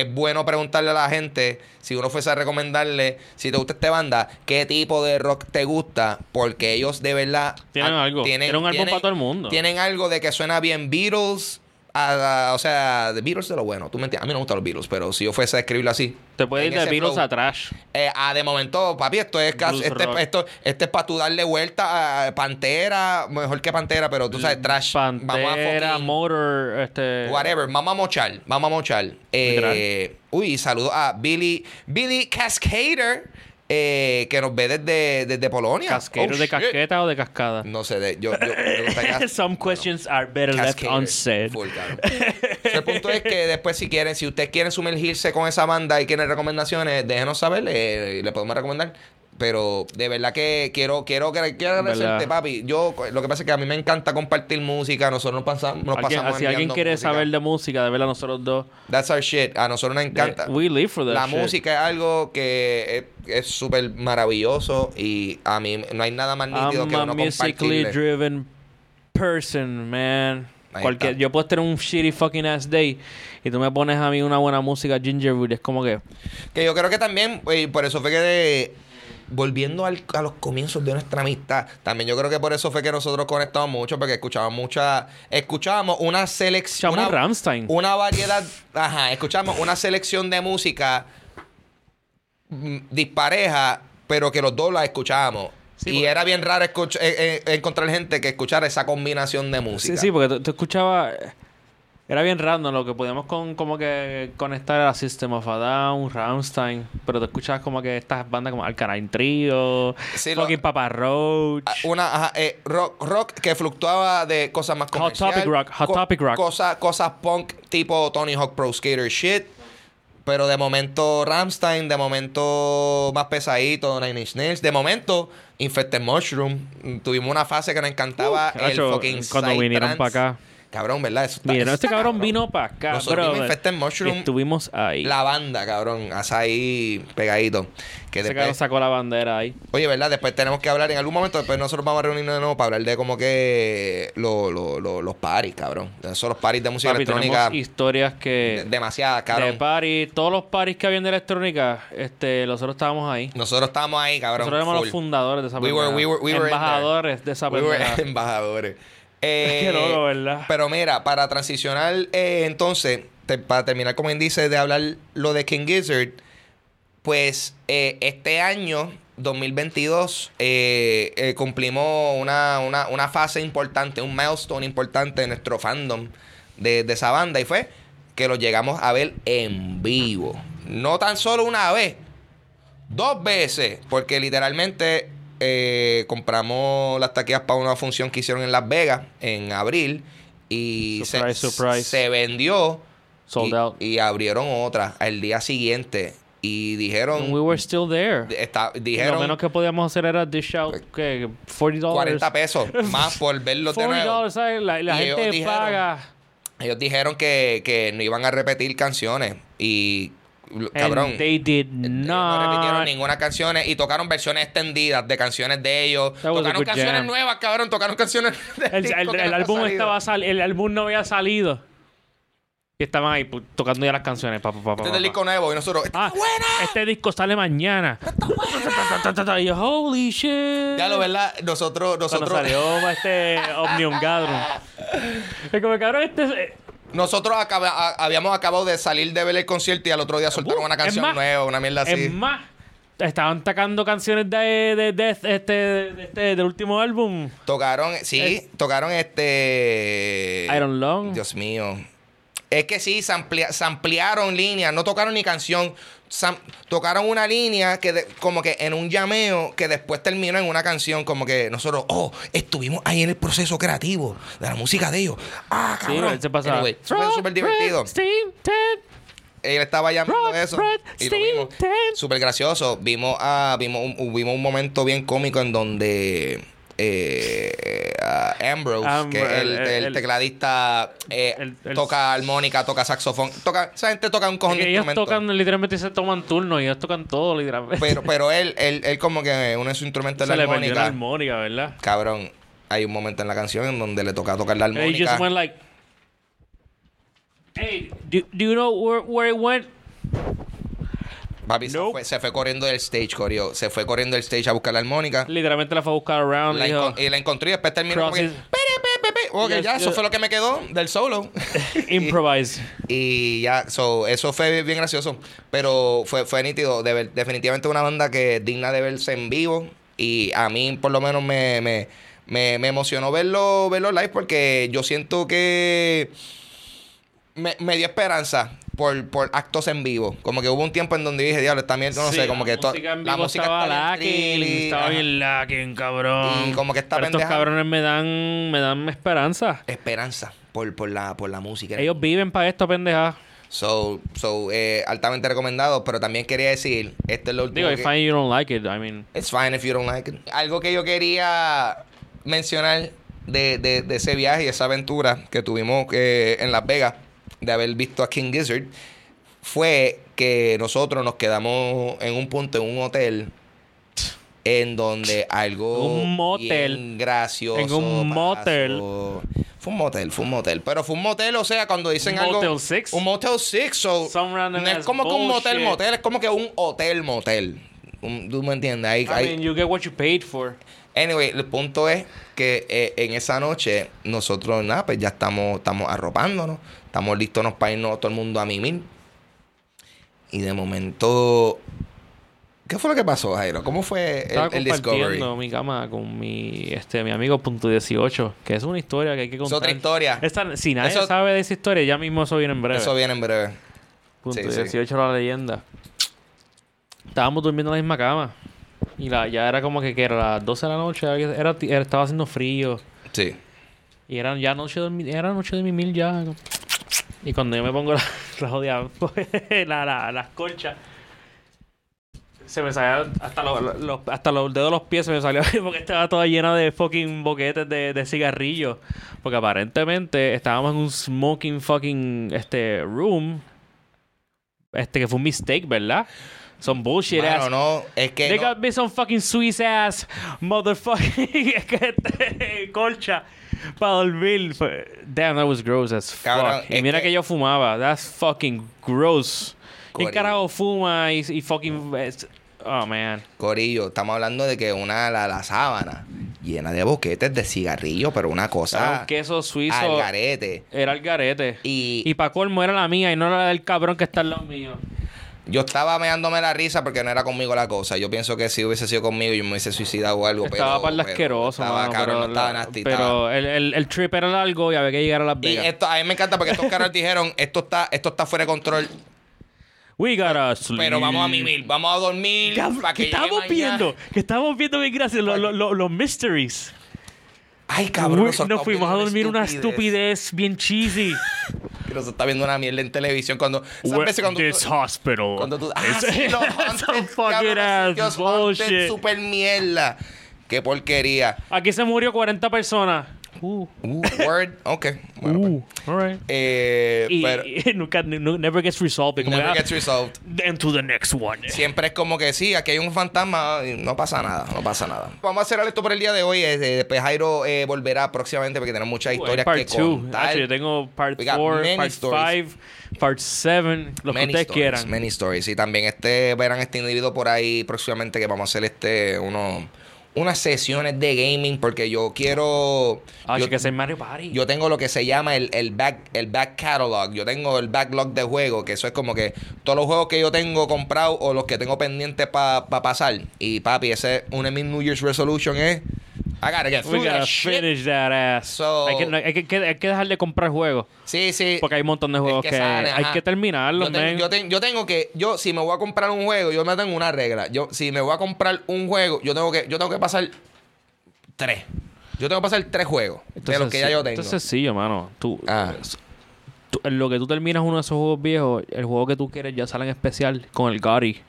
es bueno preguntarle a la gente, si uno fuese a recomendarle, si te gusta esta banda, qué tipo de rock te gusta, porque ellos de verdad... Tienen algo. Tienen un álbum para todo el mundo. Tienen algo de que suena bien Beatles, a- a- o sea, de Beatles de lo bueno. ¿Tú me entiendes? A mí no me gustan los Beatles, pero si yo fuese a escribirlo así... Te puedes ir de Beatles flow, a trash. eh, ah, de momento, papi, esto es casi, este, esto, este es para tú darle vuelta a Pantera, mejor que Pantera, pero tú sabes, trash. Vamos a Pantera, Motor, este. Whatever, vamos a mochar, vamos a mochar. Eh, uy, saludo a Billy, Billy Cascader, eh, que nos ve desde, desde Polonia. ¿Casquero Oh, de shit. casqueta o de cascada? No sé, de, yo, yo, *laughs* Some questions are better left unsaid. Full. So, el punto es que después, si quieren, si ustedes quieren sumergirse con esa banda y quieren recomendaciones, déjenos saber, eh, le podemos recomendar. Pero de verdad que quiero, quiero, quiero, agradecerte, papi. Yo, lo que pasa es que a mí me encanta compartir música. Nosotros nos pasamos, nos Alguien- pasamos si alguien quiere música. saber de música, de verdad, nosotros dos. That's our shit. A nosotros nos encanta. We live for that La shit. música es algo que es- súper maravilloso y a mí no hay nada más nítido I'm que uno musically compartirle. driven person, man. Cualquier, yo puedo tener un shitty fucking ass day y tú me pones a mí una buena música gingerwood, es como que Que yo creo que también, eh, por eso fue que de- volviendo al- a los comienzos de nuestra amistad, también yo creo que por eso fue que nosotros conectamos mucho, porque escuchábamos mucha, escuchábamos una selección, Escuchamos una, Rammstein. una variedad, ajá, escuchamos una selección de música mm, dispareja, pero que los dos la escuchábamos. Sí, y porque- era bien raro escuch- eh, eh, encontrar gente que escuchara esa combinación de música. Sí, sí, porque tú escuchabas. Era bien random lo que podíamos con, como que conectar a System of a Down, Rammstein. Pero tú escuchabas como que estas bandas como Alkaline Trio, Sí, fucking Papa Roach. Ah, Una ajá, eh, rock, rock que fluctuaba de cosas más Hot comerciales. Topic rock, Hot Topic rock. Cosas, cosas punk tipo Tony Hawk Pro Skater shit. Pero de momento Ramstein, de momento más pesadito, Nine Inch Nails. De momento, Infected Mushroom. Tuvimos una fase que nos encantaba el Cacho, fucking cuando vinieron para acá. Cabrón, ¿verdad? Eso está- Miren, eso este está cabrón vino para acá, Nosotros bro. vimos Infected Mushroom. Estuvimos ahí. La banda, cabrón. Ahí pegadito. Que Ese después- sacó la bandera ahí. Oye, ¿verdad? Después tenemos que hablar en algún momento. Después nosotros vamos a reunirnos de nuevo para hablar de como que lo- lo- lo- los paris, cabrón. Esos los paris de música Papi, electrónica. historias que... Demasiadas, de cabrón. party, todos los paris que habían de electrónica, este, nosotros estábamos ahí. Nosotros estábamos ahí, cabrón. Nosotros éramos los fundadores de esa We were- pendeja. we were- we were in Embajadores de esa We were *laughs* embajadores. Eh, Qué loco, ¿verdad? Pero mira, para transicionar eh, entonces, te- para terminar como índice de hablar lo de King Gizzard, pues eh, este año, 2022, eh, eh, cumplimos una, una, una fase importante, un milestone importante en nuestro fandom de, de esa banda y fue que lo llegamos a ver en vivo. No tan solo una vez, dos veces, porque literalmente eh, compramos las taquillas para una función que hicieron en Las Vegas en abril y Surprise, se, surprise. se vendió Sold y, out. y abrieron otra al día siguiente y dijeron And we were still there. está- Lo dijeron menos que podíamos hacer era dish out, ¿qué? 40 40 pesos *laughs* más por verlos de 40 nuevo. dólares, ¿sabes? La, la Y ellos gente dijeron- paga. Ellos dijeron que, que no iban a repetir canciones y cabrón. And they did Ellos no repitieron not. ninguna canción y tocaron versiones extendidas de canciones de ellos. Tocaron canciones jam. nuevas, cabrón. Tocaron canciones *laughs* El, disco el- que el no álbum salido. estaba sal- el álbum no había salido. Y estaban ahí pu- tocando ya las canciones. Pa, pa, Este es el disco nuevo y nosotros. Ah, este disco sale mañana. *laughs* Y yo, holy shit. Ya lo verdad, nosotros, Cuando nosotros, salió este Omnium Gathering. *laughs* Es como cabrón, este. Nosotros acaba- a- habíamos acabado de salir de ver el concierto y al otro día soltaron Uh, una es canción más, nueva, una mierda así. Es más, estaban tocando canciones de, de Death, este, de este, del último álbum. Tocaron, sí, Es- tocaron este. Iron Lung. Dios mío. Es que sí, se, amplia- se ampliaron líneas, no tocaron ni canción. Tocaron una línea que de- como que en un llameo que después terminó en una canción como que nosotros, oh, estuvimos ahí en el proceso creativo de la música de ellos. Ah, Sí, cabrón. él se pasaba. Anyway, súper, súper divertido. Steam, Ted. Él estaba llamando Rock, eso. Red, Y lo vimos. Súper gracioso. Vimos, ah, vimos, un, vimos un momento bien cómico en donde eh, Ambrose, que es el, el- el el- tecladista, eh, toca armónica, toca saxofón. Toca, esa gente toca un cojón de ellos tocan, literalmente se toman turnos y ellos tocan todo, literalmente. Pero, *laughs* pero él, él, él como que uno de sus instrumentos es la le perdió la armónica. armónica, ¿verdad? Cabrón, hay un momento en la canción en donde le toca tocar la armónica. just went like, hey, do, do you know where, where it went? Papi se, fue, se fue corriendo del stage, corrió. Se fue corriendo del stage a buscar la armónica. Literalmente la fue a buscar around. La dijo, y la encontré y después terminó ya, eso yes. fue lo que me quedó del solo. *laughs* improvise. *laughs* y ya, so, eso fue bien gracioso. Pero fue, fue nítido. De ver- definitivamente una banda que es digna de verse en vivo. Y a mí, por lo menos, me, me, me, me emocionó verlo, verlo live porque yo siento que me, me dio esperanza por, por actos en vivo. Como que hubo un tiempo en donde dije, diablo, también, no Sí, sé, como la que to- en la vivo música estaba lacking, estaba bien lacking, cabrón. Y como que esta Pero estos pendeja- cabrones me dan, me dan esperanza. Esperanza por, por, la, por la música. Ellos viven para esto, pendeja. So, so eh, altamente recomendado, pero también quería decir, este es lo último Digo, if que- I you don't like it, I mean, It's fine if you don't like it. Algo que yo quería mencionar de, de- de ese viaje y esa aventura que tuvimos eh, en Las Vegas, de haber visto a King Gizzard, fue que nosotros nos quedamos en un punto, en un hotel, en donde algo Un motel. bien gracioso En un motel. pasó. Fue un motel, fue un motel. Pero fue un motel, o sea, cuando dicen Un algo... Motel Six. Un Motel Six. So, no es como que un motel, motel. Es como que un hotel, motel. Un- ¿Tú me entiendes? I mean, you get what you paid for. Anyway, el punto es que eh, en esa noche nosotros, nada, pues ya estamos, estamos arropándonos. Estamos listos para irnos todo el mundo a mimir. Y de momento... ¿Qué fue lo que pasó, Jairo? ¿Cómo fue el, Estaba el Discovery? compartiendo mi cama con mi, este, mi amigo punto 18, que es una historia que hay que Es contar. otra historia. Esta- si nadie Eso- sabe de esa historia, ya mismo eso viene en breve. Eso viene en breve. Punto Sí, sí. 18 la leyenda. Estábamos durmiendo en la misma cama. Y la, ya era como que, que era las 12 de la noche. Era, era- estaba haciendo frío. Sí. Y era ya noche de, mi- era noche de mi mil ya. Y cuando yo me pongo la, *laughs* la jodida, *laughs* la, la, las colchas. Se me salían hasta los, los- hasta los dedos de los pies se me salió *laughs* porque estaba toda llena de fucking boquetes de, de cigarrillos. Porque aparentemente estábamos en un smoking fucking este room. Este que fue un mistake, ¿verdad? Some bullshit Mano, ass. no, es que They no- got me some fucking Swiss ass motherfucking *laughs* colcha para dormir. Damn, that was gross as fuck. Cabrón, y mira que- que... yo fumaba. That's fucking gross. ¿Quién carajo fuma y, y fucking... Oh, man. Corillo, estamos hablando de que una la, la sábana llena de boquetes de cigarrillo, pero una Era cosa un queso suizo. al garete. Era el garete. Y, Y pa' colmo era la mía y no la del cabrón que está al lado mío. Yo estaba meándome la risa porque no era conmigo la cosa. Yo pienso que si hubiese sido conmigo yo me hubiese suicidado o algo. Estaba para el pero asqueroso, Estaba mano, cabrón, pero, no estaba nasty, estaba- pero el, el, el trip era largo y había que llegar a Las Y Vegas. esto, a mí me encanta porque estos caras dijeron, esto está, esto está fuera de control, We gotta sleep. pero vamos a mimir, vamos a dormir. Para que estamos mañana. viendo, que estamos viendo bien gracias los lo, lo- los mysteries. Ay, cabrón, Uy, nos fuimos a dormir una estupidez bien cheesy. *laughs* Que Nosotros está viendo una mierda en televisión cuando... ¿sabes veces cuando This hospital. Cuando tú. Ah, sí, los *laughs* haunted, cabrón, ass haunted, bullshit. Super mierda. Qué porquería. Aquí se murió 40 personas. Uh, Uh, word. Ok. Bueno, pues. uh, alright. Eh, Y, pero y *laughs* nunca, nu- never gets resolved. Como, never ah, gets resolved. Then to the next one. Siempre es como que sí, aquí hay un fantasma y no pasa nada, no pasa nada. Vamos a cerrar esto por el día de hoy. eh, Después Jairo eh, volverá próximamente porque tenemos muchas historias part que 2. contar. Actually, yo tengo part We got 4, many part stories. 5, part 7. Lo que ustedes stories, quieran. Many stories. Y también este verán este individuo por ahí próximamente que vamos a hacer este uno, unas sesiones de gaming porque yo quiero. Ah, yo, que es Mario Party. yo tengo lo que se llama el, el back el back catalog. Yo tengo el backlog de juegos, que eso es como que todos los juegos que yo tengo comprado o los que tengo pendientes para pasar. Y papi, ese una de mis New Year's resolution es I gotta get We that gotta shit. finish that ass. So- hay, que, hay, que, que- hay que dejar de comprar juegos. Sí, sí. Porque hay un montón de juegos Es que, sale, hay ajá. que terminarlos, yo, tengo, man. yo, ten- yo tengo que, yo si me voy a comprar un juego, yo me tengo una regla. Yo, si me voy a comprar un juego, yo tengo que, yo tengo que pasar tres. Yo tengo que pasar tres juegos de los que ya yo tengo. Entonces sí, mano. Tú, Ah. tú- en lo que tú terminas uno de esos juegos viejos, el juego que tú quieres ya sale en especial con el Gotti.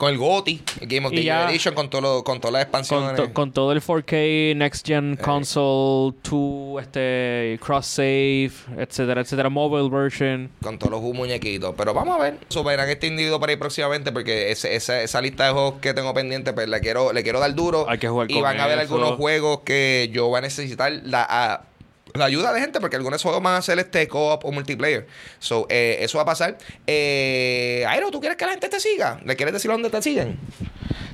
Con el GOTY, el Game of the Year Edition, con, todo lo- con todas las Con, expansiones. to- con todo el 4K, Next Gen Console, 2, este, Cross Save, etcétera, etcétera, Mobile Version. con todos los muñequitos. Pero vamos a ver. Superan este individuo para ir próximamente porque ese- esa, esa lista de juegos que tengo pendiente, pues le quiero, le quiero dar duro. Hay que jugar y con van a haber algunos juegos que yo voy a necesitar la, a- la ayuda de gente porque algunos juegos van a ser este co-op o multiplayer. So, eh, eso va a pasar. Eh, Airo, ¿tú quieres que la gente te siga? ¿Le quieres decir dónde te siguen?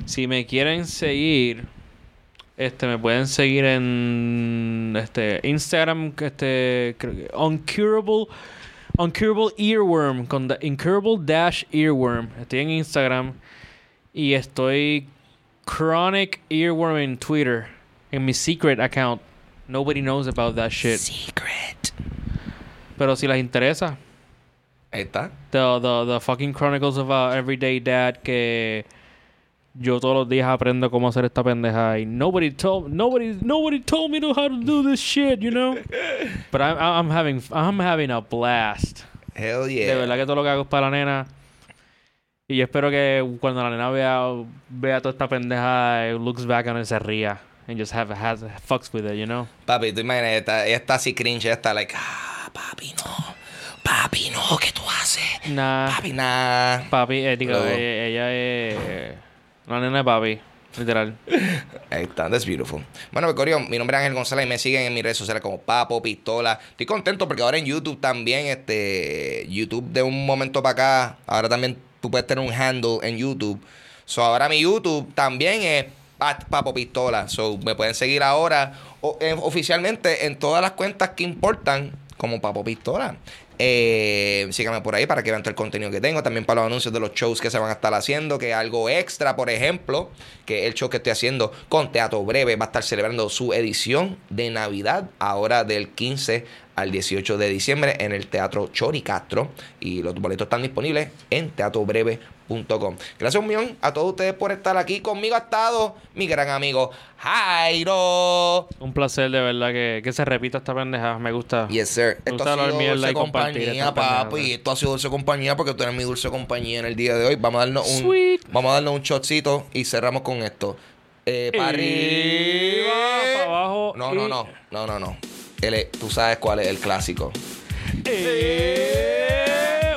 Si me quieren seguir, este, me pueden seguir en este Instagram, este, Uncurable, Uncurable Earworm, con da- Incurable Dash Earworm. Estoy en Instagram y estoy Chronic Earworm en Twitter, en mi secret account. Nobody knows about that shit. Secret. Pero si les interesa, Ahí está. the, the, the fucking Chronicles of a Everyday Dad que yo todos los días aprendo cómo hacer esta pendeja y nobody told nobody nobody told me to how to do this shit, you know. *laughs* But I'm, I'm having I'm having a blast. Hell yeah. De verdad que todo lo que hago es para la nena. Y yo espero que cuando la nena vea vea toda esta pendeja, looks back on it y se ría and just have has fucks with it, you know. Papi, tú imaginas, ella está, así cringe, ella está like, ah, papi, no. Papi, no, ¿qué tú haces? Nah, Papi, nah. papi, eh, digo, eh, ella es la nena de papi, literal. *laughs* Ahí está, that's beautiful. Bueno, Corio, mi nombre es Ángel González y me siguen en mis redes sociales como Papo, Pistola. Estoy contento porque ahora en YouTube también, este, YouTube de un momento para acá, ahora también tú puedes tener un handle en YouTube. So, ahora mi YouTube también es Pa- Papo Pistola. So, me pueden seguir ahora o- eh, oficialmente en todas las cuentas que importan como Papo Pistola. Eh, síganme por ahí para que vean todo el contenido que tengo. También para los anuncios de los shows que se van a estar haciendo. Que algo extra, por ejemplo, que el show que estoy haciendo con Teatro Breve va a estar celebrando su edición de Navidad. Ahora del 15 al 18 de diciembre en el Teatro Chori Castro. Y los boletos están disponibles en teatrobreve.com. Gracias un millón a todos ustedes por estar aquí. Conmigo ha estado mi gran amigo Jairo. Un placer de verdad que, que se repita esta pendeja. Me gusta. Yes, sir. Me Esto gusta ha sido Dulce y compañía. papi. Esto ha sido dulce compañía porque tú eres mi dulce compañía en el día de hoy. Vamos a darnos un, vamos a darnos un shotcito y cerramos con esto. Eh, para arriba, para abajo. No, no, no, no, no, no. tú sabes cuál es el clásico. Eh.